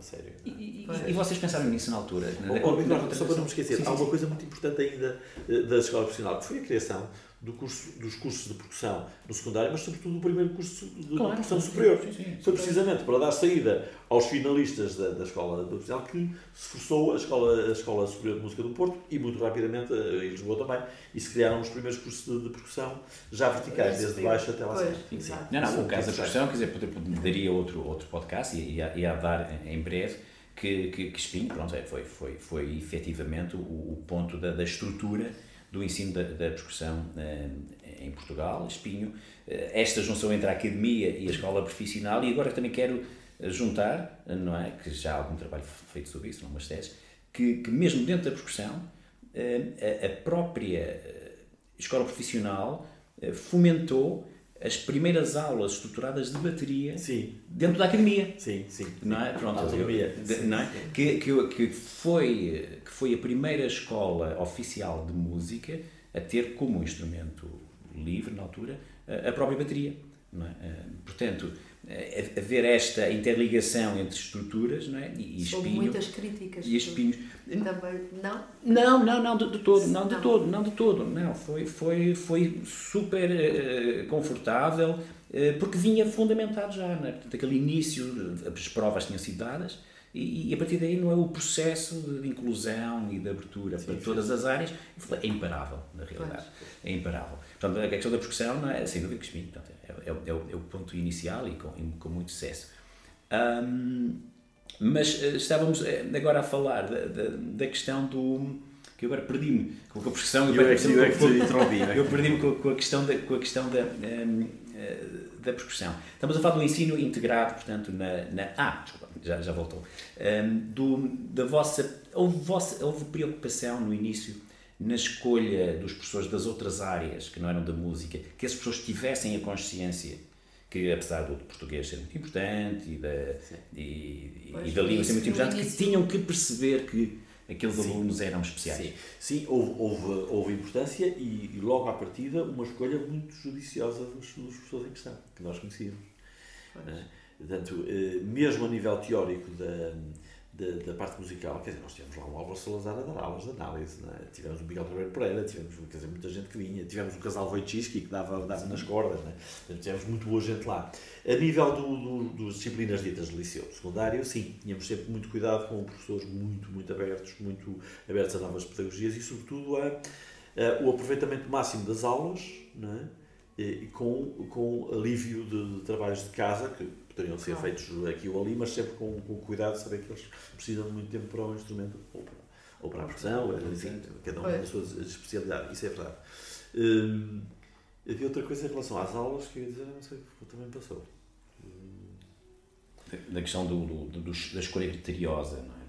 sério. E, e, e, vocês pensaram nisso na altura? Oh, oh, só para não me esquecer, sim, sim, há uma coisa muito importante ainda eh, da escola profissional, que foi a criação do curso, dos cursos de percussão no secundário, mas sobretudo do primeiro curso de, claro, percussão sim, superior. Sim, sim, Foi precisamente para dar saída aos finalistas da, da escola profissional que se forçou a escola, a escola Superior de Música do Porto e muito rapidamente eh, em Lisboa também, e se criaram os primeiros cursos de, de percussão já verticais, desde baixo até lá Não, não, o caso da percussão, quer dizer, daria outro, outro podcast e ia, ia dar em breve, que, que, que Espinho, pronto, é, foi, foi, foi efetivamente o, o ponto da, da estrutura do ensino da, da percussão eh, em Portugal, Espinho, eh, esta junção entre a academia e a escola profissional, e agora também quero juntar, não é, que já há algum trabalho feito sobre isso, não teses, que, que mesmo dentro da percussão, a, a própria escola profissional fomentou as primeiras aulas estruturadas de bateria sim. dentro da academia. Sim, sim. Não é? Pronto, academia. não é? Que, que, que, foi, que foi a primeira escola oficial de música a ter como instrumento livre, na altura, a própria bateria. É? Portanto, haver esta interligação entre estruturas não é? e, e espinho. muitas críticas. E espinhos. Também, não? Não, não, não, de, de todo, não, de não. todo, não de todo, não, foi, foi, foi super uh, confortável, uh, porque vinha fundamentado já, não é? Portanto, aquele início, as provas tinham sido dadas, e, e, a partir daí não é o processo de inclusão e de abertura sim, para sim. todas as áreas é imparável, na realidade. É imparável. Portanto, a questão da percussão não é sem dúvida que portanto, é, é, é, o, é, o, ponto inicial e com, com muito sucesso. Um, mas uh, estávamos agora a falar da, da, da questão do. que agora perdi-me com a percussão. Eu, é é é eu perdi-me com, com, a questão da, com a questão da, um, da percussão. Estamos a falar do ensino integrado, portanto, na. na ah, desculpa, já, já voltou. Um, do, da vossa houve, vossa. houve preocupação no início na escolha dos professores das outras áreas que não eram da música, que as pessoas tivessem a consciência que, apesar do português ser muito importante e da, e, e da língua ser muito importante, que tinham que perceber que aqueles sim, alunos eram especiais. Sim, sim houve, houve, houve importância e, e, logo à partida uma escolha muito judiciosa dos, dos professores em questão, que nós conhecíamos. É? Portanto, eh, mesmo a nível teórico da, da, da, parte musical, quer dizer, nós tivemos lá o Álvaro Salazar a dar aulas de análise, é? tivemos o Miguel Ribeiro Pereira, tivemos quer dizer, muita gente que vinha, tivemos o casal Wojcicki que dava, dava nas cordas, é? tivemos muito boa gente lá. A nível do, do, das disciplinas ditas de liceu secundário, sim, tínhamos sempre muito cuidado com professores muito, muito abertos, muito abertos a novas pedagogias e, sobretudo, a, a, o aproveitamento máximo das aulas, é? E, com, com alívio de, de trabalhos de casa, que poderiam ser claro. feitos aqui ou ali, mas sempre com, com cuidado de saber que eles precisam de muito tempo para o instrumento ou para, ou para a percussão, enfim, cada um com a sua especialidade, isso é verdade. Hum, havia outra coisa em relação às aulas que eu ia dizer, não sei, também passou. Da questão do, do, do, da escolha criteriosa, não é?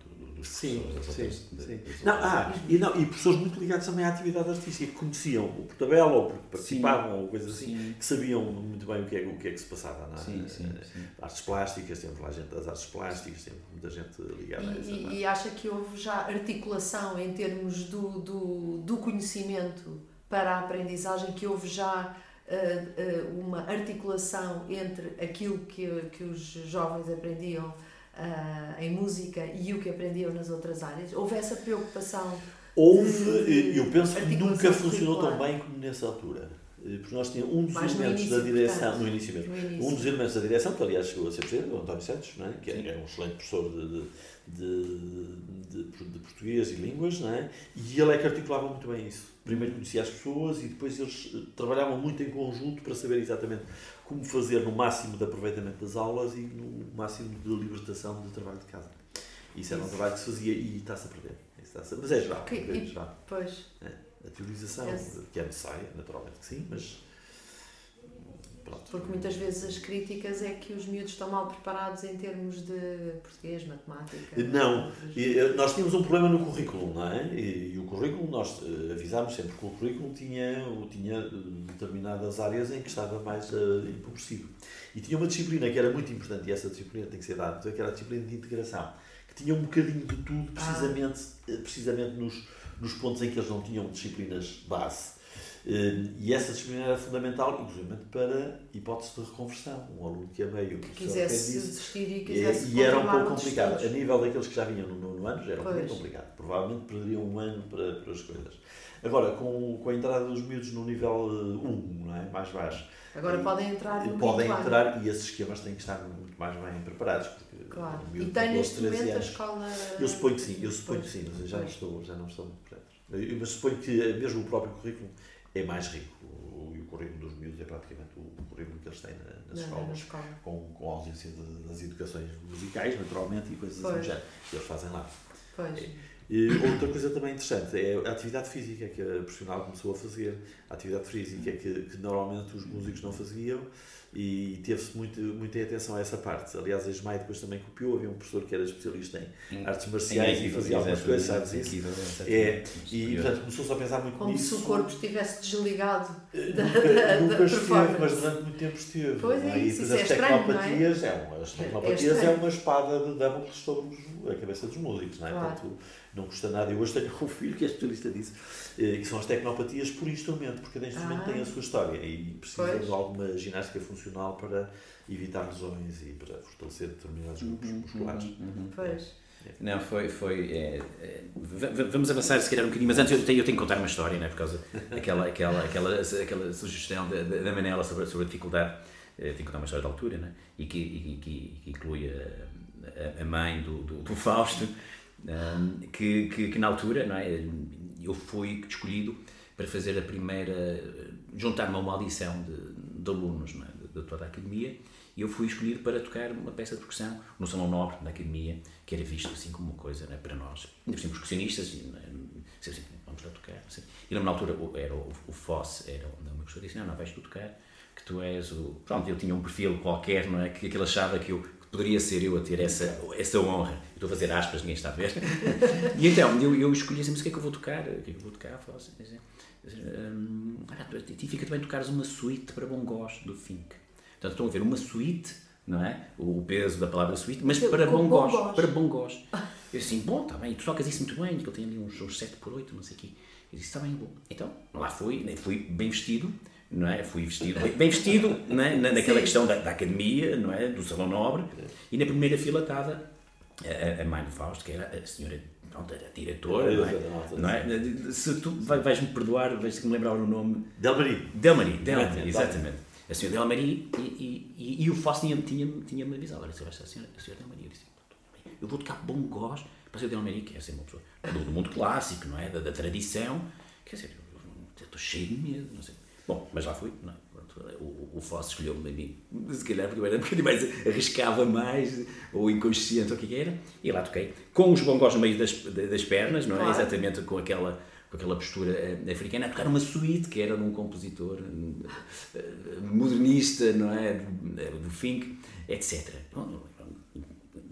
Sim, sim, não, ah, e, não, e professores muito ligados também à atividade artística, que conheciam o portabelo ou porque participavam sim, ou coisas assim, sim. que sabiam muito bem o que é, o que, é que se passava na sim, sim, artes plásticas, temos lá gente das artes plásticas, temos muita gente ligada e, a E, e acha que houve já articulação em termos do, do, do conhecimento para a aprendizagem, que houve já uh, uh, uma articulação entre aquilo que, que os jovens aprendiam uh, em música e o que aprendiam nas outras áreas? Houve essa preocupação? Houve, de, de eu penso que nunca funcionou tão bem como nessa altura. Eh, porque nós tínhamos um dos Mais elementos da direção, no início mesmo, início. um dos elementos da direção, que aliás chegou a ser presidente, o António Santos, não é? que era um excelente professor de, de, de, de, português e línguas, não é? e ele é que articulava muito bem isso. Primeiro conhecia as pessoas e depois eles eh, trabalhavam muito em conjunto para saber exatamente como fazer no máximo de aproveitamento das aulas e no máximo de libertação do trabalho de casa. Isso era um trabalho que se fazia e está-se a perder. Mas é geral. Okay. É geral. Pois. É, a teorização, que é necessária, naturalmente que sim, mas Pronto. Porque muitas vezes as críticas é que os miúdos estão mal preparados em termos de português, matemática. Não, eh, nós tínhamos um problema no currículo, não é? E, o currículo, nós eh, avisámos sempre que o currículo tinha, tinha eh, determinadas áreas em que estava mais uh, empobrecido. E tinha uma disciplina que era muito importante, e essa disciplina tem que ser dada, que era a disciplina de integração, que tinha um bocadinho de tudo, precisamente, ah. precisamente nos, nos pontos em que eles não tinham disciplinas base e essa disciplina era fundamental, inclusive para hipótese de reconversão. Um aluno que a meio que quisesse desistir e eh, quisesse E, e era um pouco complicado. A nível daqueles que já vinham no nono ano, já era um pouco complicado. Provavelmente perderiam um ano para, para as coisas. Agora, com, com a entrada dos miúdos no nível 1, um, não é? mais baixo. Agora e, podem entrar no Podem entrar e esses esquemas têm que estar muito mais bem preparados. Porque claro. E tem neste momento anos, a escola. Eu suponho que sim, eu suponho que sim, mas já não estou, já não estou muito Mas suponho que mesmo o próprio currículo é mais rico. O, o currículo dos miúdos é praticamente o currículo que eles têm nas Na- escolas, na escola. com, com a ausência de- das educações musicais, naturalmente, e coisas assim Pois. do género, que eles fazem lá. Pois. E outra coisa também interessante é a atividade física que a profissional começou a fazer. A atividade física que, que normalmente os músicos não faziam e teve-se muito, muita atenção a essa parte. Aliás, a Ismael depois também copiou. Havia um professor que era especialista em Em- artes marciais e fazia algumas coisas, sabes isso? É, e portanto começou-se a pensar muito Como nisso. se o corpo estivesse desligado (laughs) da, Nunca, da, nunca da esteve, performance. mas durante muito tempo esteve. Pois é não E isso, isso é as estranho, tecnopatias, é uma, as tecnopatias é, estranho. uma espada de Damocles sobre a cabeça dos músicos, não é? Claro. Portanto, não custa nada. Eu hoje tenho (laughs) um filho que é especialista disso, eh, que são as tecnopatias por instrumento, porque cada instrumento Ah. tem a sua história e precisa Pois. de alguma ginástica funcional para evitar lesões e para fortalecer determinados grupos Uhum, musculares. Pois. Não, foi. foi é, é, vamos avançar se calhar um bocadinho, mas antes eu tenho, eu tenho que contar uma história, né, por causa daquela aquela, aquela, aquela sugestão da, da Manela sobre, sobre a dificuldade. Eh, Tenho que contar uma história da altura, né, e que, e, que, que inclui a, a- a mãe do, do, do Fausto, um, que, que, que na altura não é, eu fui escolhido para fazer a primeira. juntar-me a uma audição de, de alunos não é, de, de toda a academia e eu fui escolhido para tocar uma peça de percussão no Salão Nobre da Academia, que era visto assim como uma coisa não é, para nós. Por cima, percussionistas, e, é, vamos lá tocar. E na altura era o, o Fosse, era o meu professor, disse: Não, não vais tu tocar, que tu és o. Pronto, eu tinha um perfil qualquer, não é? Que, que ele achava que eu. Poderia ser eu a ter essa, essa honra. Eu estou a fazer aspas, ninguém está a ver. (laughs) e então, eu, eu escolhi assim, mas o que é que eu vou tocar? O que é que eu vou tocar? Fosse, assim, Hum, olha, e fica também tocares uma suíte para bongós do Fink. Portanto, estão a ver uma suíte, não é? O peso da palavra suíte, mas para bongós. bongós. Para bongós. Eu assim, bom, está bem, tu tocas isso muito bem, que eu tenho ali uns, uns 7 por 8, não sei o quê. Eu disse, está bem, bom. Então, lá fui, fui bem vestido, não é? Fui vestido, bem, vestido, não é? Na, naquela Sim. questão da, da academia, não é? Do Salão Nobre, e na primeira fila estava a, a mãe Fausto, que era a senhora, pronto, a diretora, não é? Não é? Se tu vai- vais-me perdoar, vais-me lembrar o nome, Delmarie. Delmarie, Delmarie, Delmarie. exatamente. A senhora Delmarie e, e, e, e o Fausto tinha-me tinha, tinha avisado. Olha, ser a senhora, a senhora Delmarie. Eu disse, "Tudo bem, eu vou tocar bongós para a senhora Delmarie, que é assim uma pessoa do, do mundo clássico, não é? Da, da tradição. Quer dizer, eu estou cheio de medo, não sei. Bom, mas lá fui, não é? O, o escolheu-me a mim, se calhar porque eu era um bocadinho mais, arriscava mais, ou inconsciente, ou o que era, e lá toquei, com os bongós no meio das, das pernas, não é? Claro. Exatamente com aquela, com aquela postura eh, africana, a tocar uma suíte que era de um compositor eh, modernista, não é? Do, do Fink, etc.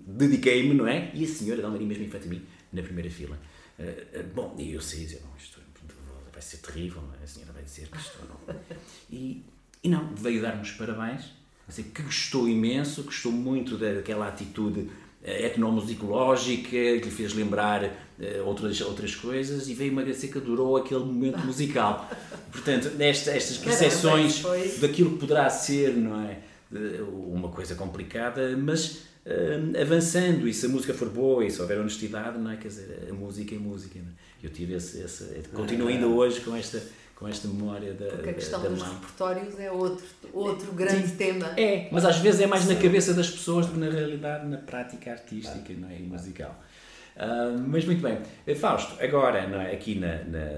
Dediquei-me, não é? E a senhora Dalmaria mesmo em frente a mim, na primeira fila. Eh, eh, bom, e eu sei dizer, bom, isto vai ser terrível, é? a senhora vai dizer que isto não. E, e não, veio dar-me os parabéns, assim, que gostou imenso, gostou muito daquela atitude eh, etnomusicológica, que lhe fez lembrar eh, outras, outras coisas e veio-me agradecer que adorou aquele momento musical. Portanto, estas percepções daquilo que poderá ser, não é? Uma coisa complicada, mas eh, avançando, e se a música for boa e se houver honestidade, não é? Quer dizer, a música é música. É? Eu tive esse, esse continuo ainda hoje com esta, com esta memória da, Porque a questão da dos mãe. repertórios é outro, outro grande Sim. tema. É, mas às vezes é mais na cabeça das pessoas do que na realidade, na prática artística não é? e musical. Ah, mas muito bem. Eh, Fausto, agora não é? aqui na, na,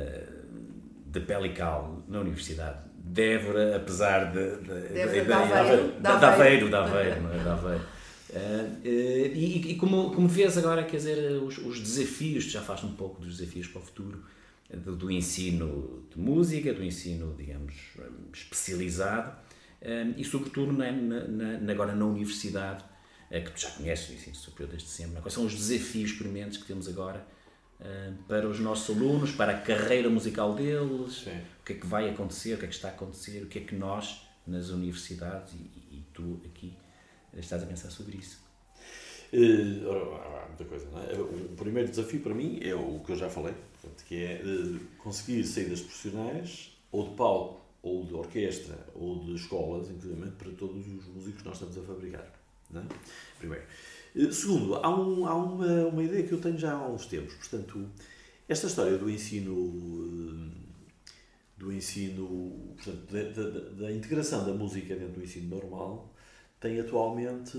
de Pelical, na Universidade de Évora, apesar de, de, Évora, de- de Aveiro, Aveiro, de da- de Aveiro. Aveiro, de Aveiro, não é? De Aveiro. Ah, eh, e, e como, como vês agora, quer dizer, os, os desafios, já falaste um pouco dos desafios para o futuro, eh, do, do ensino de música, do ensino, digamos, eh, especializado, eh, e sobretudo na, na, na- agora na universidade, eh, que tu já conheces, o ensino superior desde sempre, é? quais são os desafios prementes que temos agora eh, para os nossos alunos, para a carreira musical deles, Sim. o que é que vai acontecer, o que é que está a acontecer, o que é que nós, nas universidades, e, e tu aqui, estás a pensar sobre isso. Eh, ora, há muita coisa, não é? O primeiro desafio para mim é o que eu já falei, portanto, que é eh, conseguir saídas profissionais, ou de palco, ou de orquestra, ou de escolas, inclusive para todos os músicos que nós estamos a fabricar. Não é? Primeiro. Eh, Segundo, há, um, há uma, uma ideia que eu tenho já há uns tempos, portanto, esta história do ensino. eh, do ensino, portanto, da, da- da integração da música dentro do ensino normal tem atualmente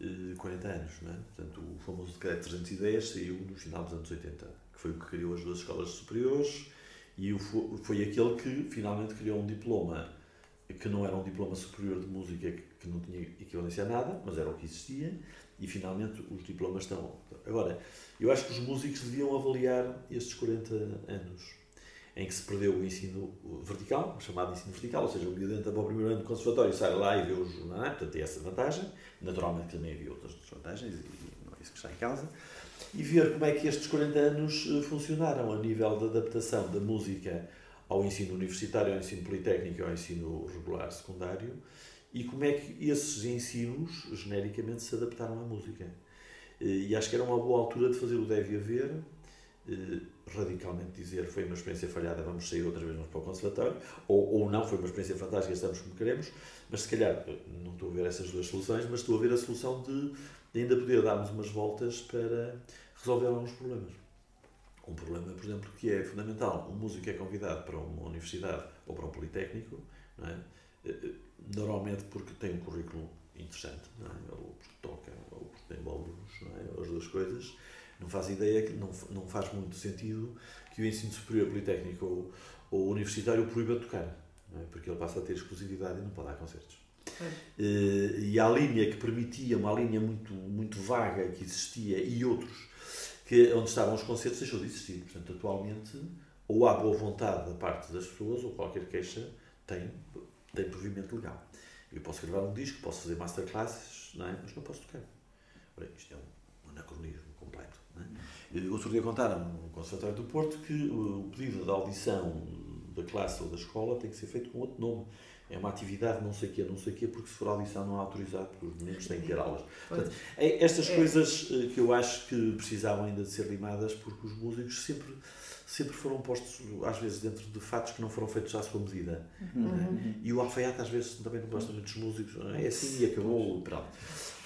eh, 40 anos, não é? Portanto, o famoso decreto 310 saiu no final dos anos 80, que foi o que criou as duas escolas superiores E foi aquele que finalmente criou um diploma que não era um diploma superior de música que não tinha equivalência a nada, mas era o que existia, e finalmente os diplomas estão. Agora, eu acho que os músicos deviam avaliar estes 40 anos em que se perdeu o ensino vertical, chamado ensino vertical, ou seja, o miúdo entra para o primeiro ano de conservatório, sai lá e vê os jornais, portanto tem essa vantagem, naturalmente também havia outras vantagens, e não é isso que está em causa, e ver como é que estes 40 anos eh, funcionaram a nível de adaptação da música ao ensino universitário, ao ensino politécnico ao ensino regular secundário, e como é que esses ensinos, genericamente, se adaptaram à música. Eh, e acho que era uma boa altura de fazer o deve haver, eh, radicalmente dizer foi uma experiência falhada, vamos sair outra vez para o conservatório, ou, ou não, foi uma experiência fantástica, estamos como queremos, mas se calhar, eh, não estou a ver essas duas soluções, mas estou a ver a solução de, de ainda poder darmos umas voltas para resolver alguns problemas. Um problema, por exemplo, que é fundamental, um músico é convidado para uma universidade ou para um politécnico, é? Eh, normalmente porque tem um currículo interessante, é? ou porque toca, ou porque tem não é? as duas coisas, não faz ideia que não, não faz muito sentido que o ensino superior politécnico ou, ou universitário proíba tocar, é? porque ele passa a ter exclusividade e não pode dar concertos. É. E a linha que permitia, uma linha muito, muito vaga que existia e outros, que onde estavam os concertos, deixou de existir. Portanto, atualmente, ou há boa vontade da parte das pessoas, ou qualquer queixa tem, tem provimento legal. Eu posso gravar um disco, posso fazer masterclasses, não é? mas não posso tocar. Ora, isto é um anacronismo completo. É? Outro dia contaram no Conservatório do Porto que o pedido de audição da classe ou da escola tem que ser feito com outro nome. É uma atividade não sei o quê, não sei o quê, porque se for audição não é autorizado, porque os meninos têm que ter aulas. Portanto, é estas é. coisas eh, que eu acho que precisavam ainda de ser limadas, porque os músicos sempre sempre foram postos, às vezes, dentro de fatos que não foram feitos à sua medida. Uhum. É? E o alfaiate, às vezes, também não gosta muito dos músicos. É? é assim e acabou. Pronto.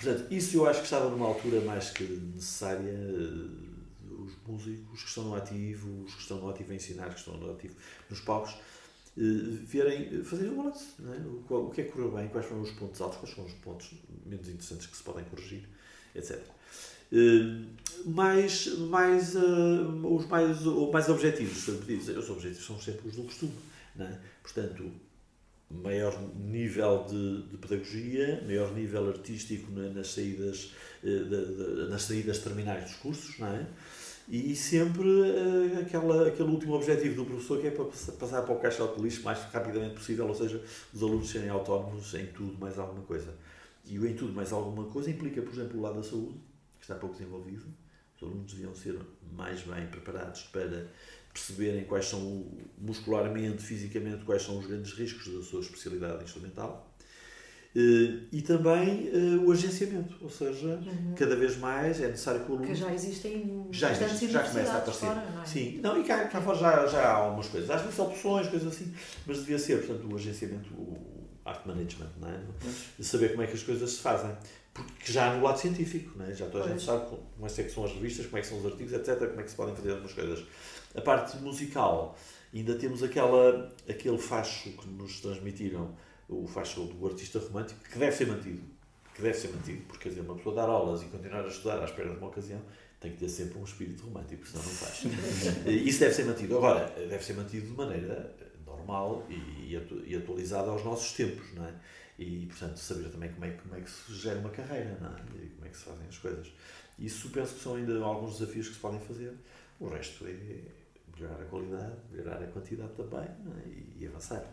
Portanto, isso eu acho que estava numa altura mais que necessária. Eh, os músicos que estão no ativo, os que estão no ativo a ensinar, que estão no ativo nos palcos, eh, verem, fazerem um balanço. É? O, que é que correu bem, quais foram os pontos altos, quais são os pontos menos interessantes que se podem corrigir, etc. Mais, mais, os mais, mais objetivos, os objetivos são sempre os do costume. É? Portanto, maior nível de, de, pedagogia, maior nível artístico nas saídas, de, de, nas saídas terminais dos cursos, não é? E sempre aquela, aquele último objetivo do professor que é para passar para o caixa de lixo o mais rapidamente possível, ou seja, os alunos serem autónomos em tudo mais alguma coisa. E o em tudo mais alguma coisa implica, por exemplo, o lado da saúde, que está pouco desenvolvido. Os alunos deviam ser mais bem preparados para perceberem quais são, muscularmente, fisicamente, quais são os grandes riscos da sua especialidade instrumental. Eh, e também uh, o agenciamento, ou seja, uhum. cada vez mais é necessário que o aluno. Que já existem já, existe, já começa a aparecer. Fora, não é? Sim, não, e cá, cá fora já, já há algumas coisas. Às vezes opções, coisas assim, mas devia ser, portanto, o agenciamento, o art management, não é? Uhum. Saber como é que as coisas se fazem porque já no lado científico, não é? já toda a gente sabe como é que são as revistas, como é que são os artigos, etc., como é que se podem fazer algumas coisas. A parte musical, ainda temos aquela, aquele facho que nos transmitiram, o facho do artista romântico, que deve ser mantido. Que deve ser mantido, porque quer dizer, uma pessoa dar aulas e continuar a estudar à espera de uma ocasião tem que ter sempre um espírito romântico, senão não faz. (laughs) Isso deve ser mantido. Agora, deve ser mantido de maneira normal e, e atualizada aos nossos tempos, não é? E, portanto, saber também como é, como é que se gera uma carreira não é? e como é que se fazem as coisas. Isso penso que são ainda alguns desafios que se podem fazer. O resto é melhorar a qualidade, melhorar a quantidade também é? e, e, avançar.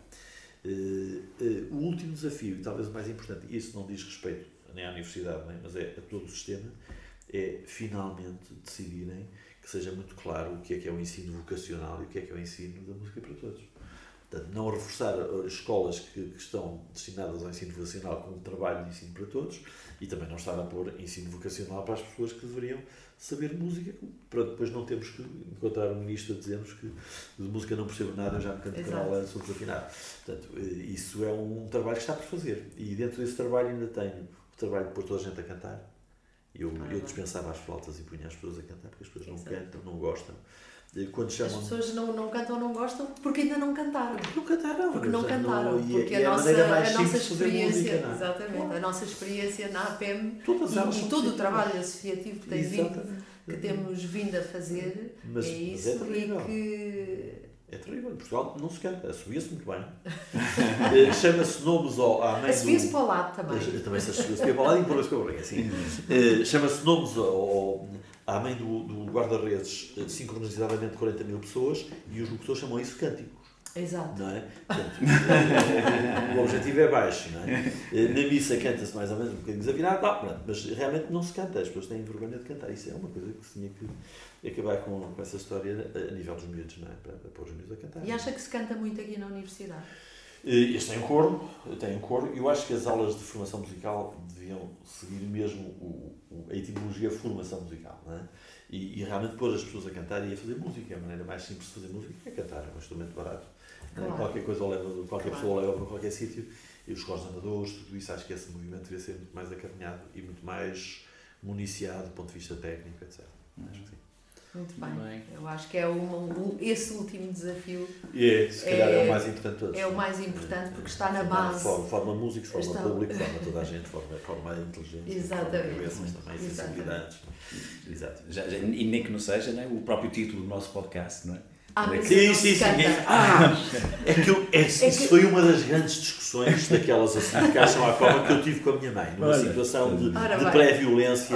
Uh, uh, o último desafio, e talvez o mais importante, e isso não diz respeito nem à universidade, nem, mas é a todo o sistema, é finalmente decidirem que seja muito claro o que é que é o ensino vocacional e o que é que é o ensino da música para todos. Portanto, não reforçar as escolas que, que, estão destinadas ao ensino vocacional com um trabalho de ensino para todos e também não estar a pôr ensino vocacional para as pessoas que deveriam saber música, para depois não termos que encontrar um ministro a dizermos que de música não percebo nada, eu já me canto canal, sou desafinado. Portanto, eh, isso é um trabalho que está por fazer. E dentro desse trabalho ainda tenho o trabalho de pôr toda a gente a cantar. Eu, ah, eu dispensava as flautas e punha as pessoas a cantar, porque as pessoas não cantam, não gostam. Quando chamam... As pessoas não, não cantam ou não gostam porque ainda não cantaram. Não cantaram. Porque não cantaram. Não, porque a, a, nossa, a, nossa experiência, música, é? exatamente, a nossa experiência na APEM Todas e, e todo o trabalho associativo que, tem vindo, que temos vindo a fazer mas, é isso mas é e que É terrível. Em Portugal não se canta, assovia-se muito bem. (laughs) Eh, Chama-se Nomes ao, à mãe do... para o lado também. Também se assovia-se para o lado e por para o barriga, assim. Eh, Chama-se Nomes ao, ao- à mãe do, do guarda-redes, eh, sincronizadamente 40 mil pessoas, e os locutores chamam isso cânticos. Exato. Não é? Portanto, (laughs) o objetivo é baixo, não é? Eh, Na missa canta-se mais ou menos um bocadinho desafinado, pronto, mas realmente não se canta, as pessoas têm vergonha de cantar. Isso é uma coisa que se tinha que acabar com, com essa história a nível dos miúdos, não é? Para, para pôr os miúdos a cantar. E acha que se canta muito aqui na universidade? Eh, Este tem um coro, tem um coro. Eu acho que as aulas de formação musical deviam seguir mesmo o, o- a etimologia formação musical, não é? E, e realmente pôr as pessoas a cantar e a fazer música. A maneira mais simples de fazer música é cantar, é um instrumento barato. é? Claro. Qualquer coisa leva, qualquer Claro. pessoa leva para qualquer sítio. E os cores amadores, tudo isso, acho que esse movimento devia ser muito mais acarinhado e muito mais municiado do ponto de vista técnico, etc. Acho que sim. Muito bem. Bem. Eu acho que é um- esse último desafio E é, se calhar é, É- o mais importante de todos. é o mais importante porque está na Forma- base. Forma, forma músicos, forma Está- público, forma toda a gente, forma, forma a inteligência, Exatamente. forma cabeças também, Exatamente. sensibilidades. Exato. Já- já- e nem que não seja né, o próprio título do nosso podcast, não é? Ah, mas Sim, sim, sim. Ah, é que eu, é, isso que- foi uma das grandes discussões daquelas assim de caixão à cova que eu tive com a minha mãe, numa Olha. situação de, de pré-violência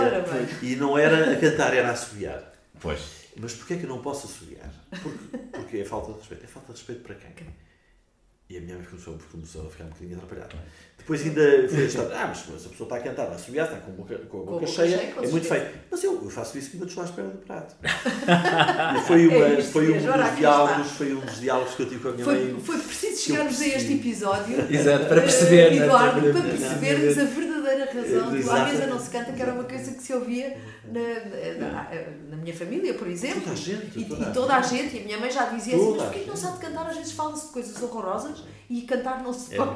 e não era a cantar, era a assobiar. Pois. Mas porquê é que eu não posso assobiar? Porque, porque é falta de respeito. É falta de respeito para quem? E a minha mãe começou, começou a ficar um bocadinho atrapalhada. Depois ainda foi a história, ah, mas se a pessoa está a cantar, a assobiar, está com a boca, com a boca boca cheia, cheia, com é muito feio. Mas eu, eu faço isso quando estou à espera do prato. E foi, (laughs) uma, É foi um dos diálogos, foi um dos diálogos que eu tive com a minha Foi, mãe. foi preciso chegarmos a este episódio. Exato, para eh, perceber, né? Eduardo, Para para perceber. percebermos a verdadeira razão Exato. À Mesa Não Se Canta, que era uma coisa que se ouvia na, na, na minha família, por exemplo. Toda a gente, E, toda a e toda a gente, e a minha mãe já dizia assim: Toda mas a porquê que não sabe cantar? Às vezes fala-se de coisas horrorosas e cantar não se É pode.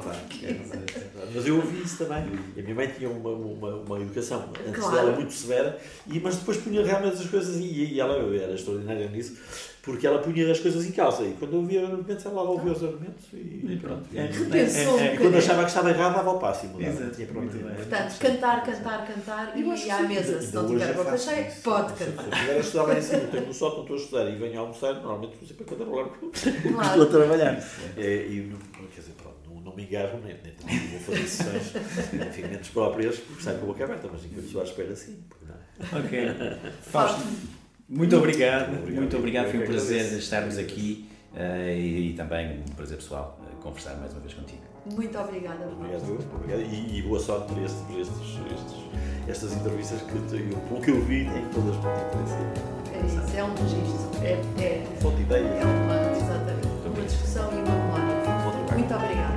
é é. Mas eu ouvi isso também. E a minha mãe tinha uma, uma, uma educação antes Claro. dela muito severa, e, mas depois punha realmente as coisas, e, e ela era extraordinária nisso, porque ela punha as coisas em causa. E quando eu ouvia argumentos, ela lá ouvia os argumentos e, pronto. É, Repensou um E quando achava que estava errado, dava ao passo e mudava. Exato, bem. Portanto, cantar, cantar, cantar e à sim. mesa, se não tiver boca faço cheia, pode Se eu cantar. estiver a estudar lá em cima, eu tenho no sótão, estou a estudar e venho a almoçar, normalmente estou sempre a cantarolar porque Claro. estou a trabalhar. É, e não, quer dizer, pronto, não, não me engarro, nem, nem também vou fazer sessões enfim, menos próprias, porque saio com a boca aberta, mas enquanto estou à espera assim, porque não. Ok. Fausto, muito obrigado, muito obrigado, muito obrigado. foi um prazer estarmos aqui eh, e, e, também um prazer pessoal eh, conversar mais uma vez contigo. Muito obrigada. Obrigado, obrigado. E, e boa sorte por, estes, por estes, estes, estas entrevistas que eu, pelo que eu vi em todas as É isso, é um registro. É, é, fonte de. É uma, exatamente, uma discussão e uma memória. Muito obrigada.